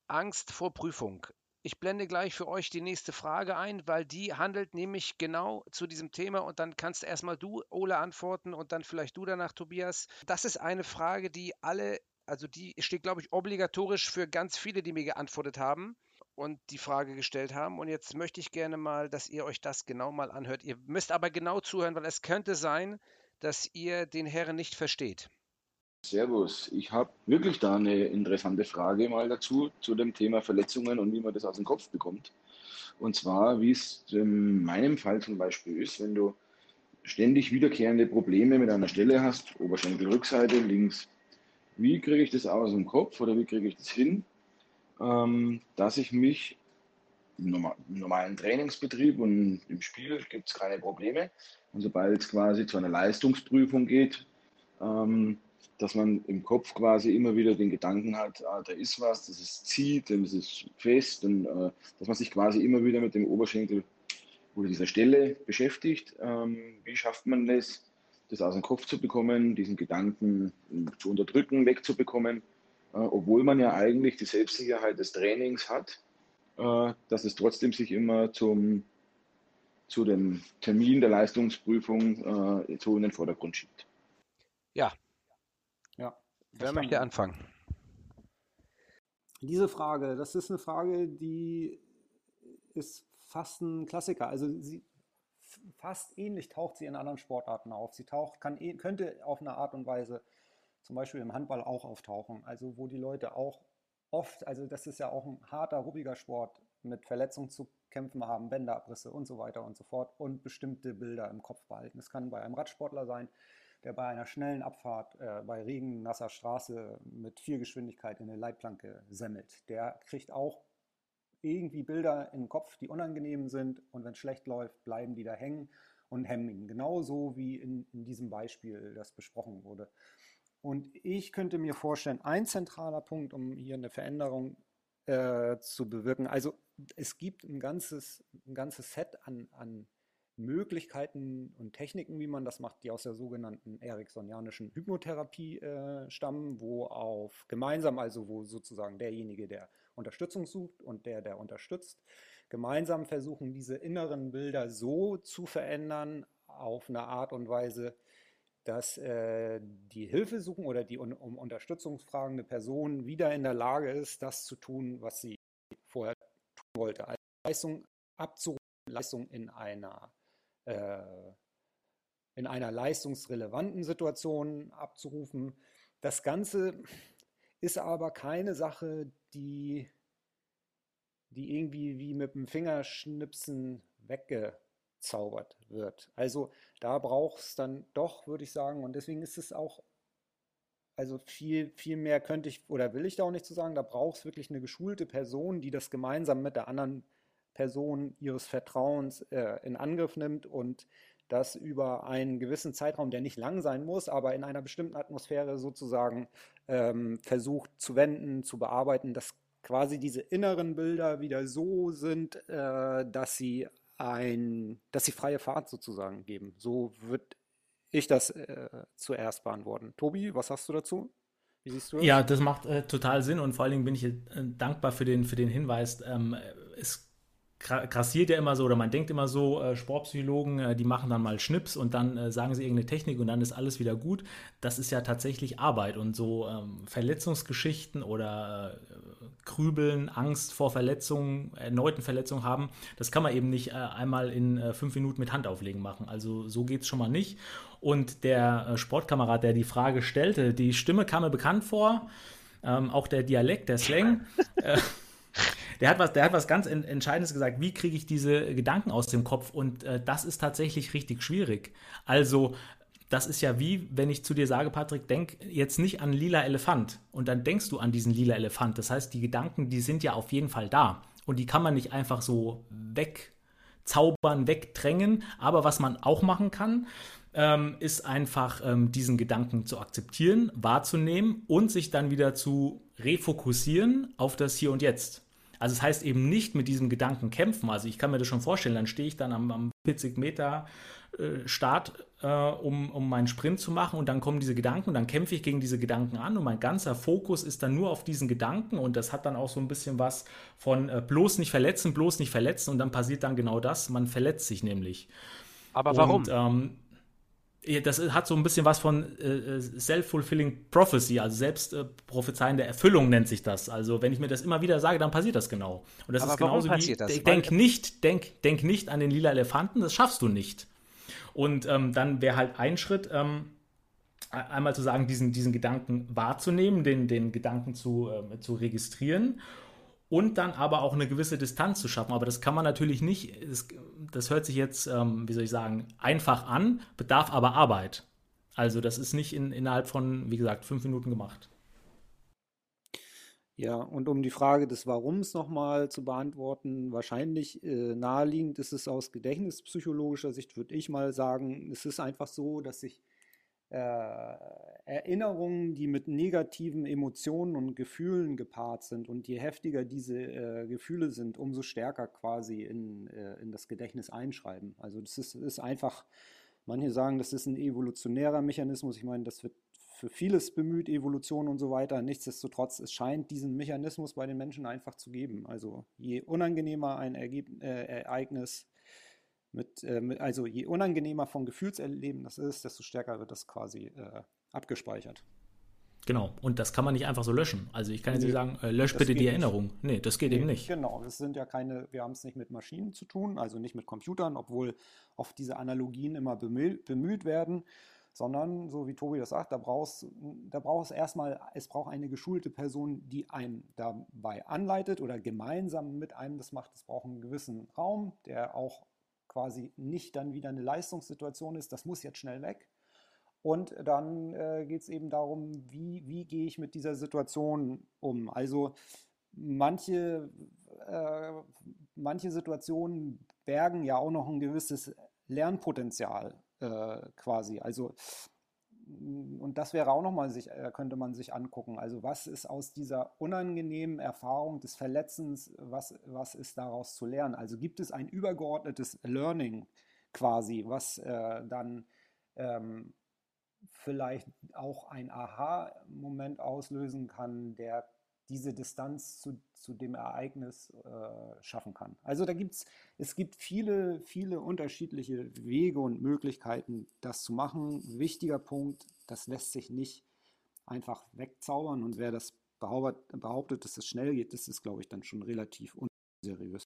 Angst vor Prüfung. Ich blende gleich für euch die nächste Frage ein, weil die handelt nämlich genau zu diesem Thema und dann kannst erstmal du, Ole, antworten und dann vielleicht du danach, Tobias. Das ist eine Frage, die alle, also die steht, glaube ich, obligatorisch für ganz viele, die mir geantwortet haben und die Frage gestellt haben. Und jetzt möchte ich gerne mal, dass ihr euch das genau mal anhört. Ihr müsst aber genau zuhören, weil es könnte sein, dass ihr den Herren nicht versteht. Servus, ich habe wirklich da eine interessante Frage mal dazu, zu dem Thema Verletzungen und wie man das aus dem Kopf bekommt. Und zwar, wie es in meinem Fall zum Beispiel ist, wenn du ständig wiederkehrende Probleme mit einer Stelle hast, Oberschenkelrückseite, links, wie kriege ich das aus dem Kopf oder wie kriege ich das hin, ähm, dass ich mich im normalen Trainingsbetrieb und im Spiel gibt es keine Probleme. Und sobald es quasi zu einer Leistungsprüfung geht, ähm, dass man im Kopf quasi immer wieder den Gedanken hat, ah, da ist was, das ist zieht, das ist fest und äh, dass man sich quasi immer wieder mit dem Oberschenkel oder dieser Stelle beschäftigt. Ähm, wie schafft man das, das aus dem Kopf zu bekommen, diesen Gedanken zu unterdrücken, wegzubekommen, äh, obwohl man ja eigentlich die Selbstsicherheit des Trainings hat, äh, dass es trotzdem sich immer zum, zu dem Termin der Leistungsprüfung äh, so in den Vordergrund schiebt. Ja, Wer möchte anfangen? Diese Frage, das ist eine Frage, die ist fast ein Klassiker. Also sie fast ähnlich taucht sie in anderen Sportarten auf. Sie taucht, kann, eh, könnte auf eine Art und Weise zum Beispiel im Handball auch auftauchen. Also wo die Leute auch oft, also das ist ja auch ein harter, ruppiger Sport, mit Verletzungen zu kämpfen haben, Bänderabrisse und so weiter und so fort und bestimmte Bilder im Kopf behalten. Es kann bei einem Radsportler sein, der bei einer schnellen Abfahrt äh, bei Regen, nasser Straße mit viel Geschwindigkeit in eine Leitplanke semmelt. Der kriegt auch irgendwie Bilder im Kopf, die unangenehm sind und wenn es schlecht läuft, bleiben die da hängen und hemmen ihn. Genauso wie in, in diesem Beispiel, das besprochen wurde. Und ich könnte mir vorstellen, ein zentraler Punkt, um hier eine Veränderung äh, zu bewirken, also es gibt ein ganzes, ein ganzes Set an, an Möglichkeiten und Techniken, wie man das macht, die aus der sogenannten ericksonianischen Hypnotherapie äh, stammen, wo auf gemeinsam, also wo sozusagen derjenige, der Unterstützung sucht und der, der unterstützt, gemeinsam versuchen, diese inneren Bilder so zu verändern, auf eine Art und Weise, dass äh, die Hilfe suchen oder die um, um Unterstützung fragende Person wieder in der Lage ist, das zu tun, was sie vorher tun wollte. Also Leistung abzurufen, Leistung in einer in einer leistungsrelevanten Situation abzurufen. Das Ganze ist aber keine Sache, die, die irgendwie wie mit dem Fingerschnipsen weggezaubert wird. Also da braucht es dann doch, würde ich sagen, und deswegen ist es auch, also viel, viel mehr könnte ich oder will ich da auch nicht zu sagen, da braucht es wirklich eine geschulte Person, die das gemeinsam mit der anderen Person ihres Vertrauens äh, in Angriff nimmt und das über einen gewissen Zeitraum, der nicht lang sein muss, aber in einer bestimmten Atmosphäre sozusagen ähm, versucht zu wenden, zu bearbeiten, dass quasi diese inneren Bilder wieder so sind, äh, dass sie ein, dass sie freie Fahrt sozusagen geben. So wird ich das äh, zuerst beantworten. Tobi, was hast du dazu? Wie siehst du das? Ja, das macht äh, total Sinn und vor allen Dingen bin ich äh, dankbar für den, für den Hinweis. Ähm, es grassiert ja immer so oder man denkt immer so, äh, Sportpsychologen, äh, die machen dann mal Schnips und dann äh, sagen sie irgendeine Technik und dann ist alles wieder gut. Das ist ja tatsächlich Arbeit und so ähm, Verletzungsgeschichten oder äh, Krübeln, Angst vor Verletzungen, erneuten Verletzungen haben, das kann man eben nicht äh, einmal in äh, fünf Minuten mit Handauflegen machen. Also so geht es schon mal nicht. Und der Sportkamerad, der die Frage stellte, die Stimme kam mir bekannt vor, ähm, auch der Dialekt, der Slang. [laughs] Der hat was, der hat was ganz Entscheidendes gesagt. Wie kriege ich diese Gedanken aus dem Kopf? Und äh, das ist tatsächlich richtig schwierig. Also, das ist ja wie, wenn ich zu dir sage, Patrick, denk jetzt nicht an lila Elefant. Und dann denkst du an diesen lila Elefant. Das heißt, die Gedanken, die sind ja auf jeden Fall da. Und die kann man nicht einfach so wegzaubern, wegdrängen. Aber was man auch machen kann, ähm, ist einfach ähm, diesen Gedanken zu akzeptieren, wahrzunehmen und sich dann wieder zu refokussieren auf das Hier und Jetzt. Also es das heißt eben nicht mit diesem Gedanken kämpfen. Also ich kann mir das schon vorstellen, dann stehe ich dann am, am 40 Meter äh, Start, äh, um, um meinen Sprint zu machen und dann kommen diese Gedanken und dann kämpfe ich gegen diese Gedanken an und mein ganzer Fokus ist dann nur auf diesen Gedanken und das hat dann auch so ein bisschen was von äh, bloß nicht verletzen, bloß nicht verletzen und dann passiert dann genau das, man verletzt sich nämlich. Aber warum? Und, ähm, das hat so ein bisschen was von äh, self-fulfilling prophecy, also selbst äh, prophezeiende Erfüllung nennt sich das. Also wenn ich mir das immer wieder sage, dann passiert das genau. Und das Aber ist genauso wie das? denk nicht, denk, denk nicht an den lila Elefanten, das schaffst du nicht. Und ähm, dann wäre halt ein Schritt, ähm, einmal zu sagen, diesen, diesen Gedanken wahrzunehmen, den, den Gedanken zu, äh, zu registrieren und dann aber auch eine gewisse Distanz zu schaffen. Aber das kann man natürlich nicht, das, das hört sich jetzt, ähm, wie soll ich sagen, einfach an, bedarf aber Arbeit. Also das ist nicht in, innerhalb von, wie gesagt, fünf Minuten gemacht. Ja, und um die Frage des Warums nochmal zu beantworten, wahrscheinlich äh, naheliegend ist es aus gedächtnispsychologischer Sicht, würde ich mal sagen, es ist einfach so, dass sich äh, Erinnerungen, die mit negativen Emotionen und Gefühlen gepaart sind. Und je heftiger diese äh, Gefühle sind, umso stärker quasi in, äh, in das Gedächtnis einschreiben. Also das ist, ist einfach, manche sagen, das ist ein evolutionärer Mechanismus. Ich meine, das wird für vieles bemüht, Evolution und so weiter. Nichtsdestotrotz, es scheint diesen Mechanismus bei den Menschen einfach zu geben. Also je unangenehmer ein Ergeb äh, Ereignis mit, äh, mit, also je unangenehmer vom Gefühlserleben das ist, desto stärker wird das quasi äh, abgespeichert. Genau, und das kann man nicht einfach so löschen. Also ich kann jetzt nicht sagen, äh, lösch bitte die Erinnerung. Nicht. Nee, das geht nee, eben nicht. Genau, es sind ja keine, wir haben es nicht mit Maschinen zu tun, also nicht mit Computern, obwohl oft diese Analogien immer bemüht, bemüht werden, sondern, so wie Tobi das sagt, da brauchst da brauchst erstmal, es braucht eine geschulte Person, die einen dabei anleitet oder gemeinsam mit einem das macht. Es braucht einen gewissen Raum, der auch quasi nicht dann wieder eine Leistungssituation ist, das muss jetzt schnell weg. Und dann äh, geht es eben darum, wie, wie gehe ich mit dieser Situation um. Also manche, äh, manche Situationen bergen ja auch noch ein gewisses Lernpotenzial äh, quasi. Also und das wäre auch nochmal, sich, äh, könnte man sich angucken. Also was ist aus dieser unangenehmen Erfahrung des Verletzens, was, was ist daraus zu lernen? Also gibt es ein übergeordnetes Learning quasi, was äh, dann ähm, vielleicht auch ein Aha-Moment auslösen kann, der diese Distanz zu, zu dem Ereignis äh, schaffen kann. Also da gibt's, es gibt viele, viele unterschiedliche Wege und Möglichkeiten, das zu machen. Wichtiger Punkt, das lässt sich nicht einfach wegzaubern und wer das behauptet, dass es schnell geht, das ist, glaube ich, dann schon relativ unseriös.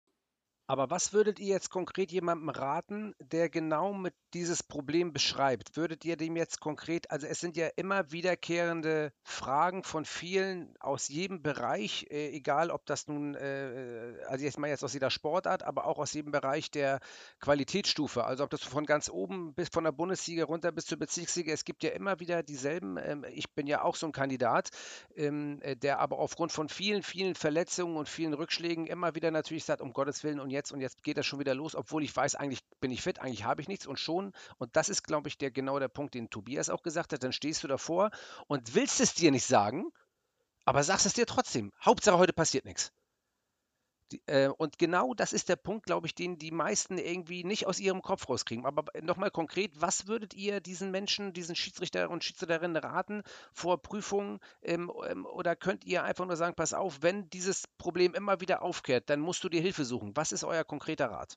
Aber was würdet ihr jetzt konkret jemandem raten, der genau mit dieses Problem beschreibt? Würdet ihr dem jetzt konkret, also es sind ja immer wiederkehrende Fragen von vielen aus jedem Bereich, äh, egal ob das nun, äh, äh also jetzt mal jetzt aus jeder Sportart, aber auch aus jedem Bereich der Qualitätsstufe. Also ob das von ganz oben bis von der Bundesliga runter bis zur Bezirksliga, es gibt ja immer wieder dieselben. Ähm, ich bin ja auch so ein Kandidat, ähm, äh, der aber aufgrund von vielen, vielen Verletzungen und vielen Rückschlägen immer wieder natürlich sagt, um Gottes Willen und jetzt und jetzt geht das schon wieder los, obwohl ich weiß, eigentlich bin ich fit, eigentlich habe ich nichts und schon, und das ist, glaube ich, der genau der Punkt, den Tobias auch gesagt hat, dann stehst du davor und willst es dir nicht sagen, aber sagst es dir trotzdem. Hauptsache heute passiert nichts. Äh, und genau das ist der Punkt, glaube ich, den die meisten irgendwie nicht aus ihrem Kopf rauskriegen. Aber nochmal konkret, was würdet ihr diesen Menschen, diesen Schiedsrichter und Schiedsrichterinnen raten vor Prüfungen? Ähm, ähm, oder könnt ihr einfach nur sagen, pass auf, wenn dieses Problem immer wieder aufkehrt, dann musst du dir Hilfe suchen. Was ist euer konkreter Rat?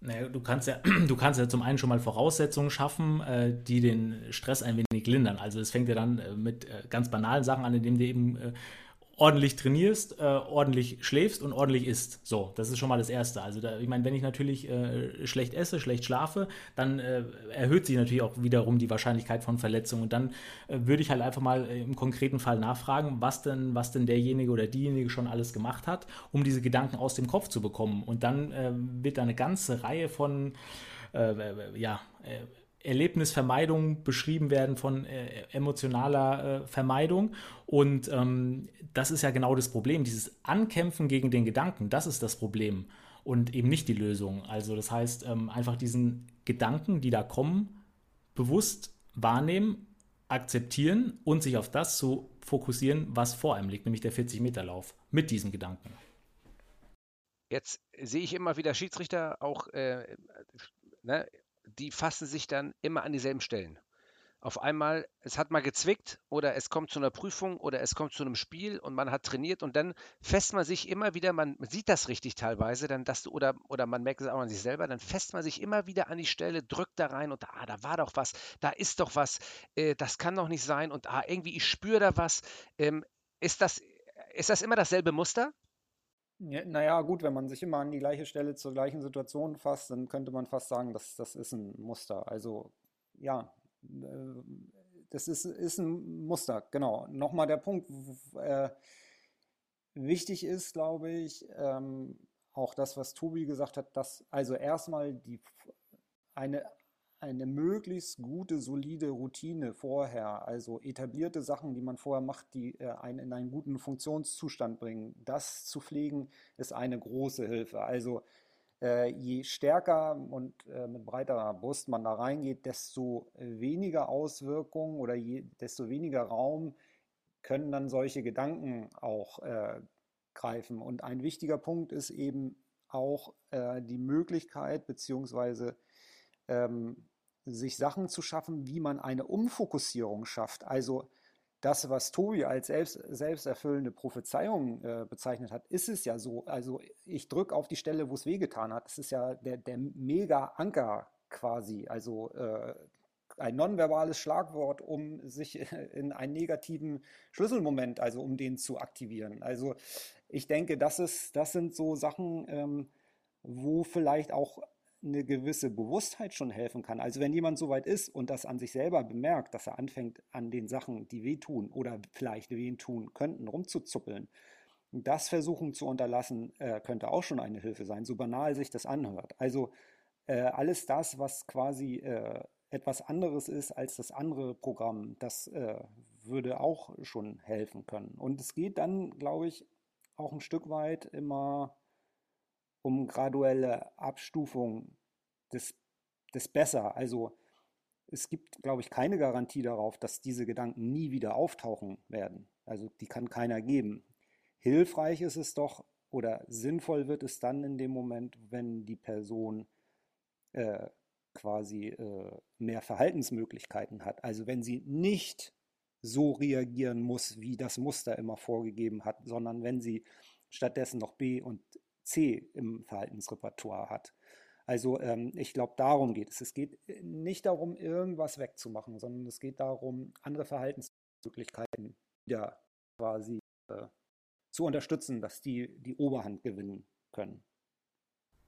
Naja, du kannst ja, [clears throat] du kannst ja zum einen schon mal Voraussetzungen schaffen, äh, die den Stress ein wenig lindern. Also es fängt ja dann äh, mit äh, ganz banalen Sachen an, indem du eben ordentlich trainierst, äh, ordentlich schläfst und ordentlich isst. So, das ist schon mal das Erste. Also da, ich meine, wenn ich natürlich äh, schlecht esse, schlecht schlafe, dann äh, erhöht sich natürlich auch wiederum die Wahrscheinlichkeit von Verletzungen. Und dann äh, würde ich halt einfach mal im konkreten Fall nachfragen, was denn, was denn derjenige oder diejenige schon alles gemacht hat, um diese Gedanken aus dem Kopf zu bekommen. Und dann äh, wird da eine ganze Reihe von äh, ja, Erlebnisvermeidung beschrieben werden von äh, emotionaler äh, Vermeidung. Und ähm, das ist ja genau das Problem. Dieses Ankämpfen gegen den Gedanken, das ist das Problem und eben nicht die Lösung. Also das heißt, ähm, einfach diesen Gedanken, die da kommen, bewusst wahrnehmen, akzeptieren und sich auf das zu fokussieren, was vor einem liegt, nämlich der 40-Meter-Lauf mit diesem Gedanken. Jetzt sehe ich immer wieder Schiedsrichter auch, äh, ne, die fassen sich dann immer an dieselben Stellen auf einmal, es hat mal gezwickt oder es kommt zu einer Prüfung oder es kommt zu einem Spiel und man hat trainiert und dann fässt man sich immer wieder, man sieht das richtig teilweise, dann dass du, oder, oder man merkt es auch an sich selber, dann fässt man sich immer wieder an die Stelle, drückt da rein und ah, da war doch was, da ist doch was, äh, das kann doch nicht sein und ah, irgendwie, ich spüre da was. Ähm, ist, das, ist das immer dasselbe Muster? Ja, naja, gut, wenn man sich immer an die gleiche Stelle zur gleichen Situation fasst, dann könnte man fast sagen, dass das ist ein Muster. Also ja, äh, das ist, ist ein Muster, genau. Nochmal der Punkt, äh, wichtig ist, glaube ich, ähm, auch das, was Tobi gesagt hat, dass also erstmal die, eine, eine möglichst gute, solide Routine vorher, also etablierte Sachen, die man vorher macht, die äh, einen in einen guten Funktionszustand bringen, das zu pflegen, ist eine große Hilfe. Also äh, je stärker und äh, mit breiterer Brust man da reingeht, desto weniger Auswirkungen oder je, desto weniger Raum können dann solche Gedanken auch äh, greifen. Und ein wichtiger Punkt ist eben auch äh, die Möglichkeit, beziehungsweise ähm, sich Sachen zu schaffen, wie man eine Umfokussierung schafft. Also das, was Tobi als selbst, selbsterfüllende Prophezeiung äh, bezeichnet hat, ist es ja so. Also ich drücke auf die Stelle, wo es wehgetan hat. Das ist ja der, der Mega-Anker quasi. Also äh, ein nonverbales Schlagwort, um sich [laughs] in einen negativen Schlüsselmoment, also um den zu aktivieren. Also ich denke, das, ist, das sind so Sachen, ähm, wo vielleicht auch eine gewisse Bewusstheit schon helfen kann. Also wenn jemand so weit ist und das an sich selber bemerkt, dass er anfängt, an den Sachen, die wehtun oder vielleicht wehtun könnten, rumzuzuppeln, das versuchen zu unterlassen, äh, könnte auch schon eine Hilfe sein, so banal sich das anhört. Also äh, alles das, was quasi äh, etwas anderes ist als das andere Programm, das äh, würde auch schon helfen können. Und es geht dann, glaube ich, auch ein Stück weit immer um graduelle Abstufung des, des Besser. Also es gibt, glaube ich, keine Garantie darauf, dass diese Gedanken nie wieder auftauchen werden. Also die kann keiner geben. Hilfreich ist es doch oder sinnvoll wird es dann in dem Moment, wenn die Person äh, quasi äh, mehr Verhaltensmöglichkeiten hat. Also wenn sie nicht so reagieren muss, wie das Muster immer vorgegeben hat, sondern wenn sie stattdessen noch B und C im Verhaltensrepertoire hat. Also ähm, ich glaube, darum geht es. Es geht äh, nicht darum, irgendwas wegzumachen, sondern es geht darum, andere Verhaltensmöglichkeiten wieder quasi äh, zu unterstützen, dass die die Oberhand gewinnen können.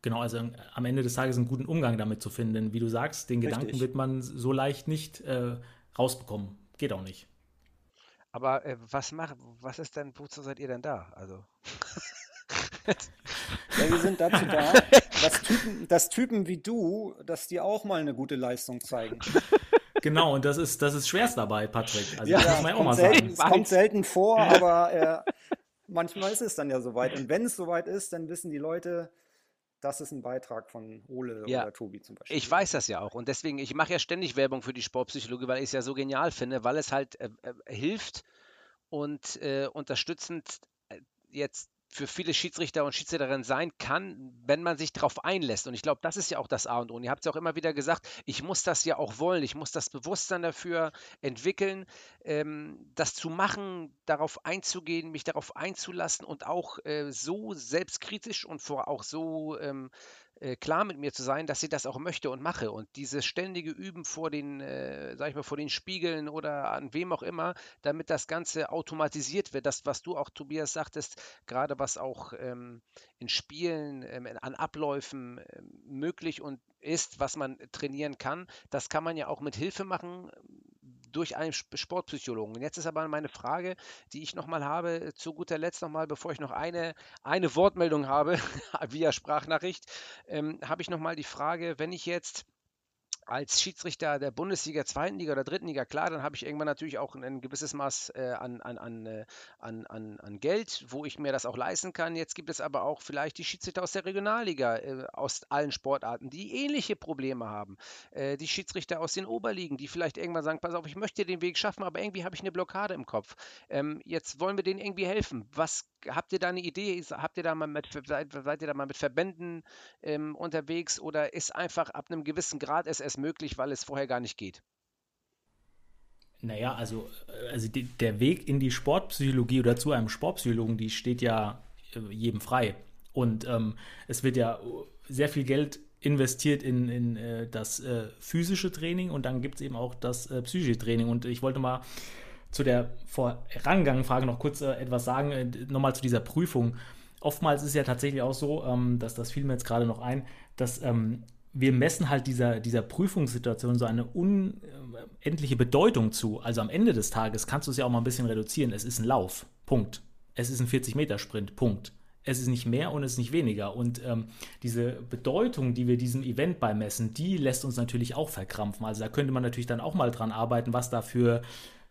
Genau, also am Ende des Tages einen guten Umgang damit zu finden. Wie du sagst, den Richtig. Gedanken wird man so leicht nicht äh, rausbekommen. Geht auch nicht. Aber äh, was macht, was ist denn, wozu seid ihr denn da? Also. [laughs] Ja, wir sind dazu da, [laughs] dass Typen, dass Typen wie du, dass die auch mal eine gute Leistung zeigen. Genau, und das ist, das ist schwerst dabei, Patrick. Also ja, das muss man ja auch mal selten, sagen. Es kommt selten vor, aber äh, manchmal ist es dann ja soweit. Und wenn es soweit ist, dann wissen die Leute, das ist ein Beitrag von Ole ja. oder Tobi zum Beispiel. Ich weiß das ja auch. Und deswegen, ich mache ja ständig Werbung für die Sportpsychologie, weil ich es ja so genial finde, weil es halt äh, äh, hilft und äh, unterstützend äh, jetzt für viele Schiedsrichter und Schiedsrichterinnen sein kann, wenn man sich darauf einlässt. Und ich glaube, das ist ja auch das A und O. Und ihr habt es ja auch immer wieder gesagt, ich muss das ja auch wollen, ich muss das Bewusstsein dafür entwickeln, ähm, das zu machen, darauf einzugehen, mich darauf einzulassen und auch äh, so selbstkritisch und vor auch so ähm, äh, klar mit mir zu sein, dass ich das auch möchte und mache. Und dieses ständige Üben vor den, äh, sag ich mal, vor den Spiegeln oder an wem auch immer, damit das Ganze automatisiert wird. Das, was du auch, Tobias, sagtest, gerade was auch ähm, in Spielen, ähm, an Abläufen äh, möglich und ist, was man trainieren kann, das kann man ja auch mit Hilfe machen durch einen Sportpsychologen. Und jetzt ist aber meine Frage, die ich nochmal habe, äh, zu guter Letzt nochmal, bevor ich noch eine, eine Wortmeldung habe, [laughs] via Sprachnachricht, ähm, habe ich nochmal die Frage, wenn ich jetzt als Schiedsrichter der Bundesliga, zweiten Liga oder dritten Liga, klar, dann habe ich irgendwann natürlich auch ein gewisses Maß äh, an, an, an, äh, an, an, an Geld, wo ich mir das auch leisten kann. Jetzt gibt es aber auch vielleicht die Schiedsrichter aus der Regionalliga, äh, aus allen Sportarten, die ähnliche Probleme haben. Äh, die Schiedsrichter aus den Oberligen, die vielleicht irgendwann sagen, pass auf, ich möchte den Weg schaffen, aber irgendwie habe ich eine Blockade im Kopf. Ähm, jetzt wollen wir denen irgendwie helfen. Was habt ihr da eine Idee? Habt ihr da mal mit, seid, seid ihr da mal mit Verbänden ähm, unterwegs oder ist einfach ab einem gewissen Grad es erst möglich, weil es vorher gar nicht geht? Naja, also, äh, also die, der Weg in die Sportpsychologie oder zu einem Sportpsychologen, die steht ja äh, jedem frei. Und ähm, es wird ja sehr viel Geld investiert in, in äh, das äh, physische Training und dann gibt es eben auch das äh, psychische Training. Und ich wollte mal zu der vorangegangenen Frage noch kurz äh, etwas sagen, äh, nochmal zu dieser Prüfung. Oftmals ist ja tatsächlich auch so, ähm, dass das fiel mir jetzt gerade noch ein, dass ähm, wir messen halt dieser, dieser Prüfungssituation so eine unendliche Bedeutung zu. Also am Ende des Tages kannst du es ja auch mal ein bisschen reduzieren. Es ist ein Lauf. Punkt. Es ist ein 40-Meter-Sprint. Punkt. Es ist nicht mehr und es ist nicht weniger. Und ähm, diese Bedeutung, die wir diesem Event beimessen, die lässt uns natürlich auch verkrampfen. Also da könnte man natürlich dann auch mal dran arbeiten, was da für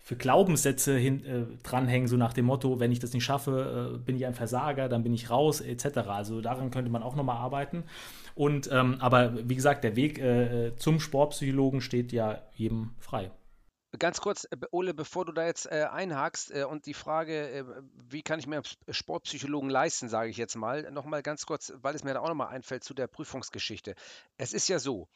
für Glaubenssätze hin, äh, dranhängen, so nach dem Motto, wenn ich das nicht schaffe, äh, bin ich ein Versager, dann bin ich raus, etc. Also daran könnte man auch nochmal arbeiten. Und ähm, aber wie gesagt, der Weg äh, zum Sportpsychologen steht ja jedem frei. Ganz kurz, äh, Ole, bevor du da jetzt äh, einhakst äh, und die Frage, äh, wie kann ich mir Sportpsychologen leisten, sage ich jetzt mal, nochmal ganz kurz, weil es mir da auch nochmal einfällt zu der Prüfungsgeschichte. Es ist ja so,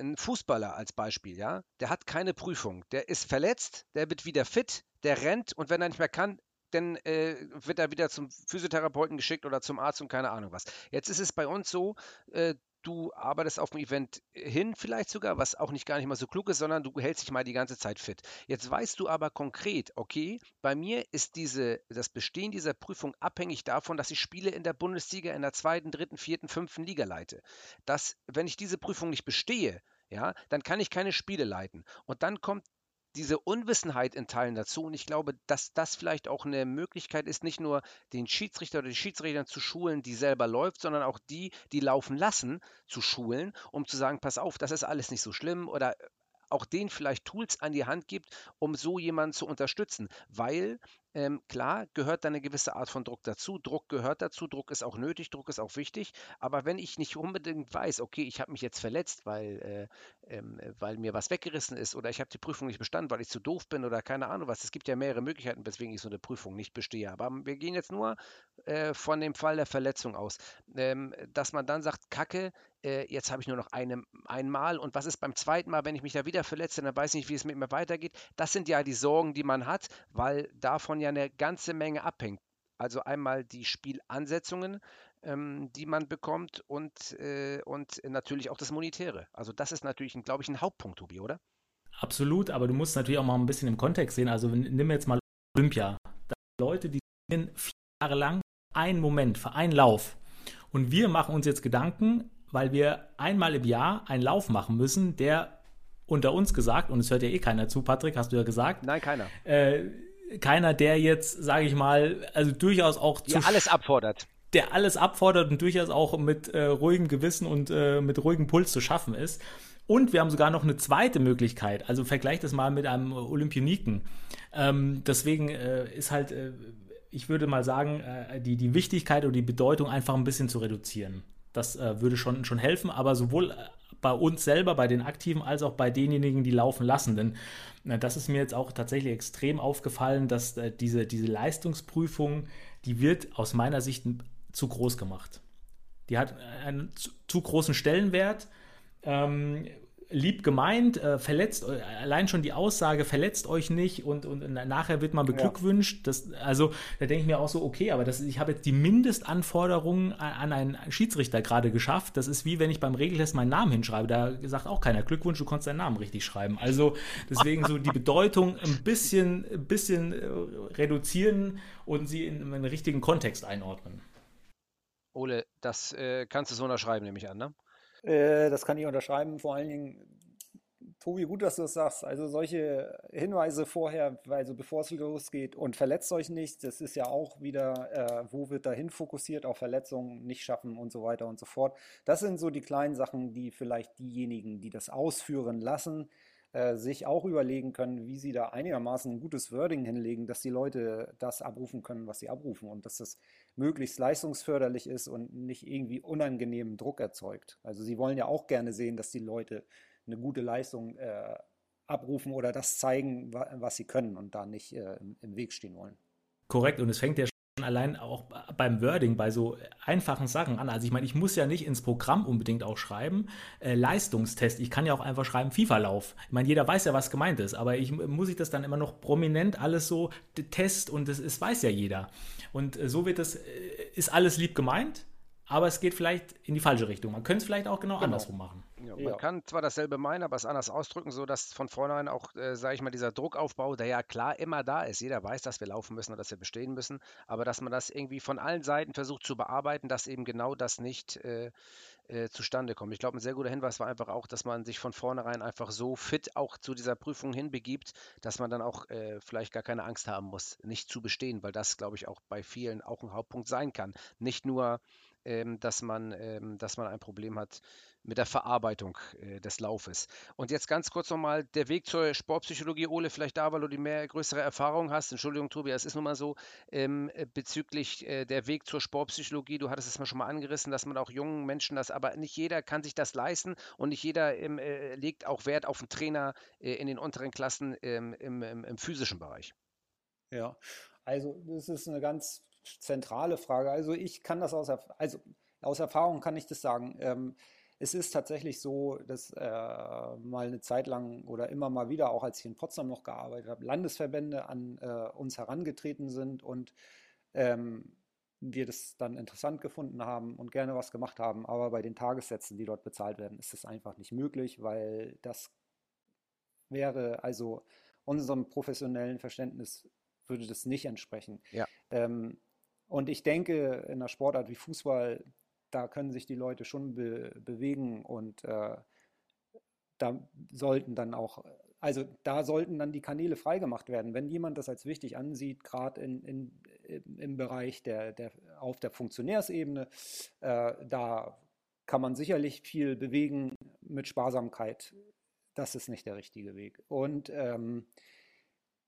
ein Fußballer als Beispiel, ja, der hat keine Prüfung. Der ist verletzt, der wird wieder fit, der rennt und wenn er nicht mehr kann, dann äh, wird er wieder zum Physiotherapeuten geschickt oder zum Arzt und keine Ahnung was. Jetzt ist es bei uns so, äh, du arbeitest auf dem Event hin vielleicht sogar, was auch nicht gar nicht mal so klug ist, sondern du hältst dich mal die ganze Zeit fit. Jetzt weißt du aber konkret, okay, bei mir ist diese, das Bestehen dieser Prüfung abhängig davon, dass ich Spiele in der Bundesliga in der zweiten, dritten, vierten, fünften Liga leite. Dass, wenn ich diese Prüfung nicht bestehe, ja, dann kann ich keine Spiele leiten. Und dann kommt diese Unwissenheit in Teilen dazu. Und ich glaube, dass das vielleicht auch eine Möglichkeit ist, nicht nur den Schiedsrichter oder die Schiedsrichter zu schulen, die selber läuft, sondern auch die, die laufen lassen, zu schulen, um zu sagen, pass auf, das ist alles nicht so schlimm oder auch denen vielleicht Tools an die Hand gibt, um so jemanden zu unterstützen. Weil ähm, klar gehört da eine gewisse Art von Druck dazu. Druck gehört dazu, Druck ist auch nötig, Druck ist auch wichtig. Aber wenn ich nicht unbedingt weiß, okay, ich habe mich jetzt verletzt, weil, äh, ähm, weil mir was weggerissen ist oder ich habe die Prüfung nicht bestanden, weil ich zu doof bin oder keine Ahnung was. Es gibt ja mehrere Möglichkeiten, weswegen ich so eine Prüfung nicht bestehe. Aber wir gehen jetzt nur äh, von dem Fall der Verletzung aus. Ähm, dass man dann sagt, Kacke, äh, jetzt habe ich nur noch eine, einmal und was ist beim zweiten Mal, wenn ich mich da wieder verletze, dann weiß ich nicht, wie es mit mir weitergeht. Das sind ja die Sorgen, die man hat, weil davon ja eine ganze Menge abhängt. Also einmal die Spielansetzungen, ähm, die man bekommt und, äh, und natürlich auch das Monetäre. Also das ist natürlich, glaube ich, ein Hauptpunkt, Tobi, oder? Absolut, aber du musst natürlich auch mal ein bisschen im Kontext sehen. Also nimm jetzt mal Olympia. Leute, die vier Jahre lang einen Moment für einen Lauf. Und wir machen uns jetzt Gedanken, weil wir einmal im Jahr einen Lauf machen müssen, der unter uns gesagt, und es hört ja eh keiner zu, Patrick, hast du ja gesagt. Nein, keiner. Äh, keiner, der jetzt, sage ich mal, also durchaus auch der alles abfordert. Der alles abfordert und durchaus auch mit äh, ruhigem Gewissen und äh, mit ruhigem Puls zu schaffen ist. Und wir haben sogar noch eine zweite Möglichkeit. Also vergleicht das mal mit einem Olympioniken. Ähm, deswegen äh, ist halt, äh, ich würde mal sagen, äh, die, die Wichtigkeit oder die Bedeutung einfach ein bisschen zu reduzieren. Das äh, würde schon, schon helfen, aber sowohl äh, bei uns selber, bei den Aktiven, als auch bei denjenigen, die laufen lassen. Denn äh, das ist mir jetzt auch tatsächlich extrem aufgefallen, dass äh, diese, diese Leistungsprüfung, die wird aus meiner Sicht zu groß gemacht. Die hat einen zu, zu großen Stellenwert. Ähm, lieb gemeint, äh, verletzt, allein schon die Aussage, verletzt euch nicht und, und nachher wird man beglückwünscht. Ja. Das, also da denke ich mir auch so, okay, aber das, ich habe jetzt die Mindestanforderungen an, an einen Schiedsrichter gerade geschafft. Das ist wie wenn ich beim Regeltest meinen Namen hinschreibe. Da sagt auch keiner, Glückwunsch, du konntest deinen Namen richtig schreiben. Also deswegen so die Bedeutung ein bisschen, ein bisschen äh, reduzieren und sie in einen richtigen Kontext einordnen. Ole, das äh, kannst du so unterschreiben, nehme ich an, ne? Äh, das kann ich unterschreiben. Vor allen Dingen, Tobi, gut, dass du das sagst. Also solche Hinweise vorher, also bevor es losgeht und verletzt euch nicht, das ist ja auch wieder, äh, wo wird dahin fokussiert, auf Verletzungen nicht schaffen und so weiter und so fort. Das sind so die kleinen Sachen, die vielleicht diejenigen, die das ausführen lassen, äh, sich auch überlegen können, wie sie da einigermaßen ein gutes Wording hinlegen, dass die Leute das abrufen können, was sie abrufen und dass das möglichst leistungsförderlich ist und nicht irgendwie unangenehmen Druck erzeugt. Also sie wollen ja auch gerne sehen, dass die Leute eine gute Leistung äh, abrufen oder das zeigen, was sie können und da nicht äh, im Weg stehen wollen. Korrekt, und es fängt ja allein auch beim Wording, bei so einfachen Sachen an. Also ich meine, ich muss ja nicht ins Programm unbedingt auch schreiben, äh, Leistungstest. Ich kann ja auch einfach schreiben FIFA-Lauf. Ich meine, jeder weiß ja, was gemeint ist, aber ich muss ich das dann immer noch prominent alles so Test und das weiß ja jeder. Und äh, so wird das, äh, ist alles lieb gemeint, aber es geht vielleicht in die falsche Richtung. Man könnte es vielleicht auch genau, genau. andersrum machen. Ja, man ja. kann zwar dasselbe meinen, aber es anders ausdrücken, sodass von vornherein auch, äh, sage ich mal, dieser Druckaufbau, der ja klar immer da ist. Jeder weiß, dass wir laufen müssen und dass wir bestehen müssen, aber dass man das irgendwie von allen Seiten versucht zu bearbeiten, dass eben genau das nicht äh, äh, zustande kommt. Ich glaube, ein sehr guter Hinweis war einfach auch, dass man sich von vornherein einfach so fit auch zu dieser Prüfung hinbegibt, dass man dann auch äh, vielleicht gar keine Angst haben muss, nicht zu bestehen, weil das, glaube ich, auch bei vielen auch ein Hauptpunkt sein kann. Nicht nur ähm, dass, man, ähm, dass man ein Problem hat mit der Verarbeitung äh, des Laufes. Und jetzt ganz kurz nochmal der Weg zur Sportpsychologie, Ole, vielleicht da, weil du die mehr größere Erfahrung hast. Entschuldigung, Tobi, es ist nun mal so, ähm, äh, bezüglich äh, der Weg zur Sportpsychologie, du hattest es mal schon mal angerissen, dass man auch jungen Menschen das, aber nicht jeder kann sich das leisten und nicht jeder ähm, äh, legt auch Wert auf einen Trainer äh, in den unteren Klassen ähm, im, im, im physischen Bereich. Ja, also das ist eine ganz zentrale Frage. Also ich kann das aus, also aus Erfahrung kann ich das sagen. Ähm, es ist tatsächlich so, dass äh, mal eine Zeit lang oder immer mal wieder, auch als ich in Potsdam noch gearbeitet habe, Landesverbände an äh, uns herangetreten sind und ähm, wir das dann interessant gefunden haben und gerne was gemacht haben. Aber bei den Tagessätzen, die dort bezahlt werden, ist das einfach nicht möglich, weil das wäre also unserem professionellen Verständnis würde das nicht entsprechen. Ja. Ähm, und ich denke, in einer Sportart wie Fußball, da können sich die Leute schon be bewegen und äh, da sollten dann auch, also da sollten dann die Kanäle freigemacht werden. Wenn jemand das als wichtig ansieht, gerade in, in, im Bereich der, der, auf der Funktionärsebene, äh, da kann man sicherlich viel bewegen mit Sparsamkeit. Das ist nicht der richtige Weg. Und ähm,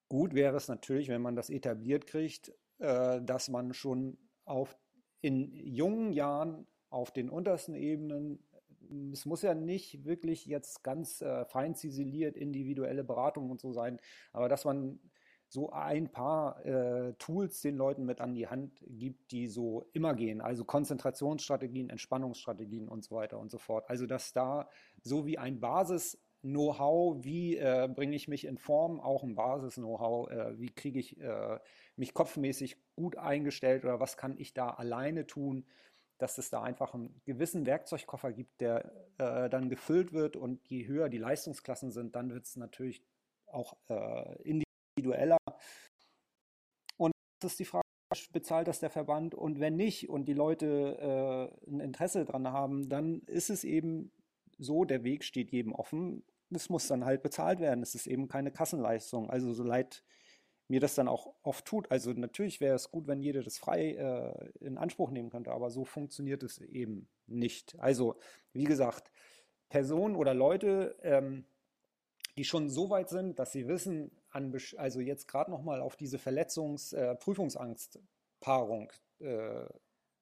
gut wäre es natürlich, wenn man das etabliert kriegt, äh, dass man schon auf, in jungen Jahren auf den untersten Ebenen, es muss ja nicht wirklich jetzt ganz äh, fein ziseliert individuelle Beratung und so sein, aber dass man so ein paar äh, Tools den Leuten mit an die Hand gibt, die so immer gehen. Also Konzentrationsstrategien, Entspannungsstrategien und so weiter und so fort. Also dass da so wie ein Basis Know-how, wie äh, bringe ich mich in Form, auch ein Basis-Know-how, äh, wie kriege ich äh, mich kopfmäßig gut eingestellt oder was kann ich da alleine tun, dass es da einfach einen gewissen Werkzeugkoffer gibt, der äh, dann gefüllt wird und je höher die Leistungsklassen sind, dann wird es natürlich auch äh, individueller. Und das ist die Frage, bezahlt das der Verband und wenn nicht und die Leute äh, ein Interesse daran haben, dann ist es eben so, der Weg steht jedem offen. Das muss dann halt bezahlt werden. Es ist eben keine Kassenleistung. Also so leid mir das dann auch oft tut. Also natürlich wäre es gut, wenn jeder das frei äh, in Anspruch nehmen könnte, aber so funktioniert es eben nicht. Also wie gesagt, Personen oder Leute, ähm, die schon so weit sind, dass sie wissen, an, also jetzt gerade nochmal auf diese Verletzungs-Prüfungsangst-Paarung äh,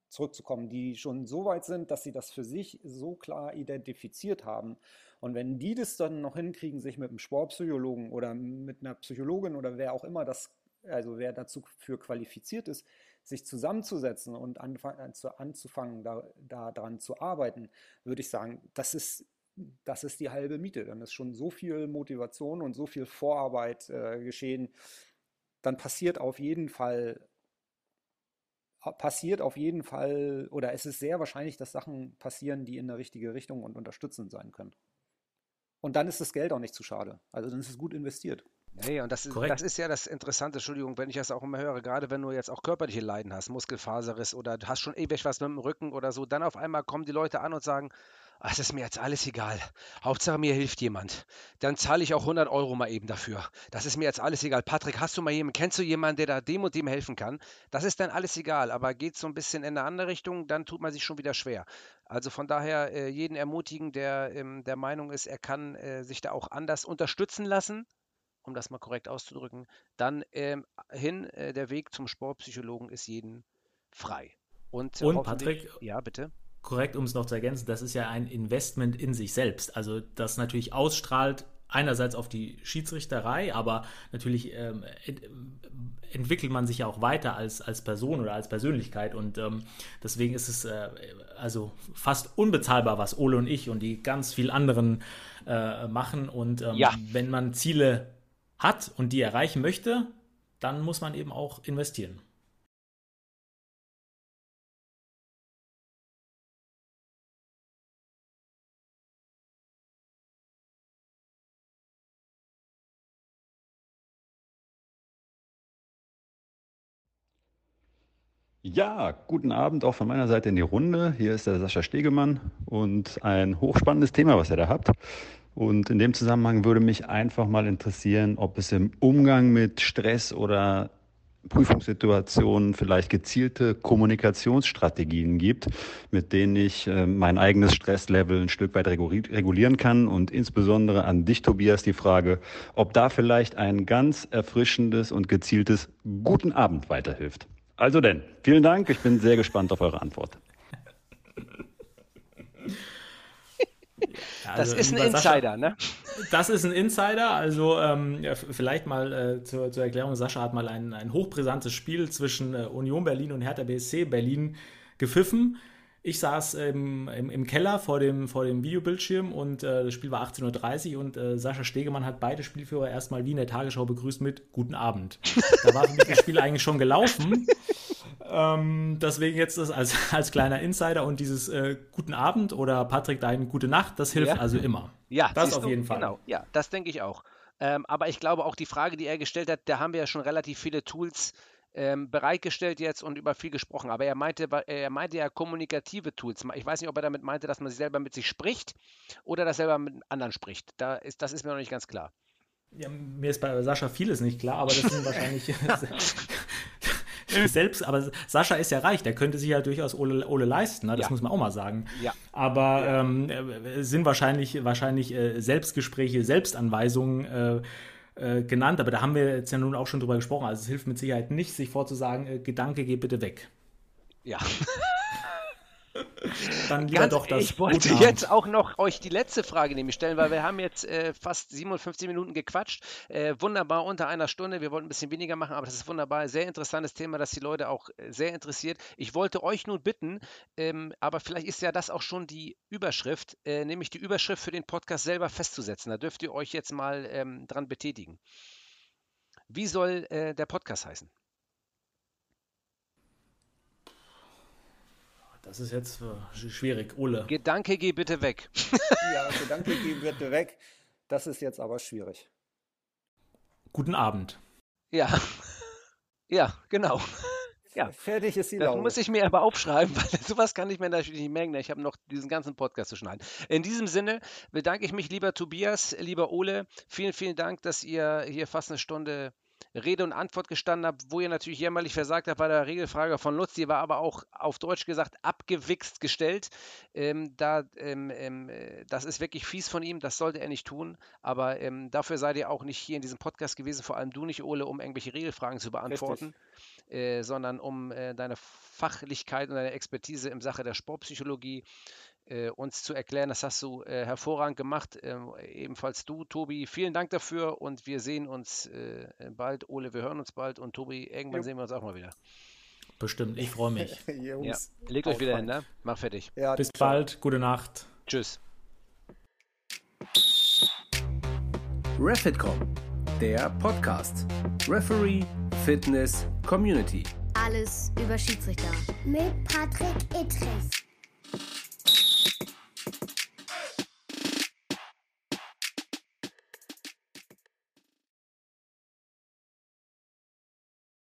zurückzukommen, die schon so weit sind, dass sie das für sich so klar identifiziert haben. Und wenn die das dann noch hinkriegen, sich mit einem Sportpsychologen oder mit einer Psychologin oder wer auch immer das, also wer dazu für qualifiziert ist, sich zusammenzusetzen und anzufangen, da, da zu arbeiten, würde ich sagen, das ist das ist die halbe Miete. Dann ist schon so viel Motivation und so viel Vorarbeit äh, geschehen. Dann passiert auf jeden Fall passiert auf jeden Fall, oder es ist sehr wahrscheinlich, dass Sachen passieren, die in eine richtige Richtung und unterstützend sein können. Und dann ist das Geld auch nicht zu schade. Also dann ist es gut investiert. Nee, und das ist, das ist ja das Interessante, Entschuldigung, wenn ich das auch immer höre, gerade wenn du jetzt auch körperliche Leiden hast, Muskelfaserriss oder du hast schon ewig was mit dem Rücken oder so, dann auf einmal kommen die Leute an und sagen, Ach, das ist mir jetzt alles egal. Hauptsache mir hilft jemand. Dann zahle ich auch 100 Euro mal eben dafür. Das ist mir jetzt alles egal. Patrick, hast du mal jemanden, kennst du jemanden, der da dem und dem helfen kann? Das ist dann alles egal. Aber geht so ein bisschen in eine andere Richtung, dann tut man sich schon wieder schwer. Also von daher äh, jeden ermutigen, der ähm, der Meinung ist, er kann äh, sich da auch anders unterstützen lassen, um das mal korrekt auszudrücken, dann ähm, hin, äh, der Weg zum Sportpsychologen ist jeden frei. Und, und Patrick, ja, bitte korrekt, um es noch zu ergänzen, das ist ja ein Investment in sich selbst. Also das natürlich ausstrahlt einerseits auf die Schiedsrichterei, aber natürlich ähm, ent entwickelt man sich ja auch weiter als, als Person oder als Persönlichkeit und ähm, deswegen ist es äh, also fast unbezahlbar, was Ole und ich und die ganz viel anderen äh, machen und ähm, ja. wenn man Ziele hat und die erreichen möchte, dann muss man eben auch investieren. Ja, guten Abend auch von meiner Seite in die Runde. Hier ist der Sascha Stegemann und ein hochspannendes Thema, was ihr da habt. Und in dem Zusammenhang würde mich einfach mal interessieren, ob es im Umgang mit Stress oder Prüfungssituationen vielleicht gezielte Kommunikationsstrategien gibt, mit denen ich äh, mein eigenes Stresslevel ein Stück weit regulieren kann. Und insbesondere an dich, Tobias, die Frage, ob da vielleicht ein ganz erfrischendes und gezieltes Guten Abend weiterhilft. Also denn, vielen Dank. Ich bin sehr gespannt auf eure Antwort. [laughs] das also, ist ein Insider, Sascha, ne? Das ist ein Insider. Also ähm, vielleicht mal äh, zur, zur, Erklärung: Sascha hat mal ein, ein hochbrisantes Spiel zwischen äh, Union Berlin und Hertha BSC Berlin gepfiffen. Ich saß ähm, im, im, Keller vor dem, vor dem Videobildschirm und äh, das Spiel war 18.30 Uhr und äh, Sascha Stegemann hat beide Spielführer erstmal wie in der Tagesschau begrüßt mit Guten Abend. Da war für mich das Spiel eigentlich schon gelaufen. Ähm, deswegen jetzt das als, als kleiner Insider und dieses äh, Guten Abend oder Patrick, dein Gute Nacht, das hilft ja. also immer. Ja, das auf jeden Fall. Genau, ja, das denke ich auch. Ähm, aber ich glaube auch die Frage, die er gestellt hat, da haben wir ja schon relativ viele Tools ähm, bereitgestellt jetzt und über viel gesprochen. Aber er meinte, er meinte ja kommunikative Tools. Ich weiß nicht, ob er damit meinte, dass man sich selber mit sich spricht oder das selber mit anderen spricht. Da ist, das ist mir noch nicht ganz klar. Ja, mir ist bei Sascha vieles nicht klar, aber das sind wahrscheinlich [laughs] [laughs] selbst, aber Sascha ist ja reich, der könnte sich ja durchaus Ole, Ole leisten, ne? das ja. muss man auch mal sagen. Ja. Aber. Ähm, äh, sind wahrscheinlich, wahrscheinlich äh, Selbstgespräche, Selbstanweisungen äh, äh, genannt, aber da haben wir jetzt ja nun auch schon drüber gesprochen. Also es hilft mit Sicherheit nicht, sich vorzusagen, äh, Gedanke, geh bitte weg. Ja. Dann lieber Ganz, doch das. Ich wollte jetzt auch noch euch die letzte Frage nämlich stellen, weil wir haben jetzt äh, fast 57 Minuten gequatscht. Äh, wunderbar unter einer Stunde. Wir wollten ein bisschen weniger machen, aber das ist wunderbar. Sehr interessantes Thema, das die Leute auch äh, sehr interessiert. Ich wollte euch nun bitten, ähm, aber vielleicht ist ja das auch schon die Überschrift, äh, nämlich die Überschrift für den Podcast selber festzusetzen. Da dürft ihr euch jetzt mal ähm, dran betätigen. Wie soll äh, der Podcast heißen? Das ist jetzt äh, schwierig. Ole. Gedanke, geh bitte weg. [laughs] ja, Gedanke, geh bitte weg. Das ist jetzt aber schwierig. Guten Abend. Ja. Ja, genau. Ja. Fertig ist die Das Laune. muss ich mir aber aufschreiben, [laughs] weil sowas kann ich mir natürlich nicht merken. Ich habe noch diesen ganzen Podcast zu schneiden. In diesem Sinne bedanke ich mich, lieber Tobias, lieber Ole. Vielen, vielen Dank, dass ihr hier fast eine Stunde Rede und Antwort gestanden habt, wo ihr natürlich jämmerlich versagt habt bei der Regelfrage von Lutz. Die war aber auch auf Deutsch gesagt abgewichst gestellt. Ähm, da, ähm, ähm, äh, das ist wirklich fies von ihm, das sollte er nicht tun. Aber ähm, dafür seid ihr auch nicht hier in diesem Podcast gewesen, vor allem du nicht, Ole, um irgendwelche Regelfragen zu beantworten, äh, sondern um äh, deine Fachlichkeit und deine Expertise in Sache der Sportpsychologie äh, uns zu erklären. Das hast du äh, hervorragend gemacht. Ähm, ebenfalls du, Tobi. Vielen Dank dafür und wir sehen uns äh, bald. Ole, wir hören uns bald und Tobi, irgendwann jo. sehen wir uns auch mal wieder. Bestimmt, ich freue mich. [laughs] ja. Legt euch wieder hin, ne? Mach fertig. Ja, Bis ciao. bald, gute Nacht. Tschüss. Refitcom, der Podcast. Referee, Fitness, Community. Alles über Schiedsrichter. Mit Patrick Ittrich. you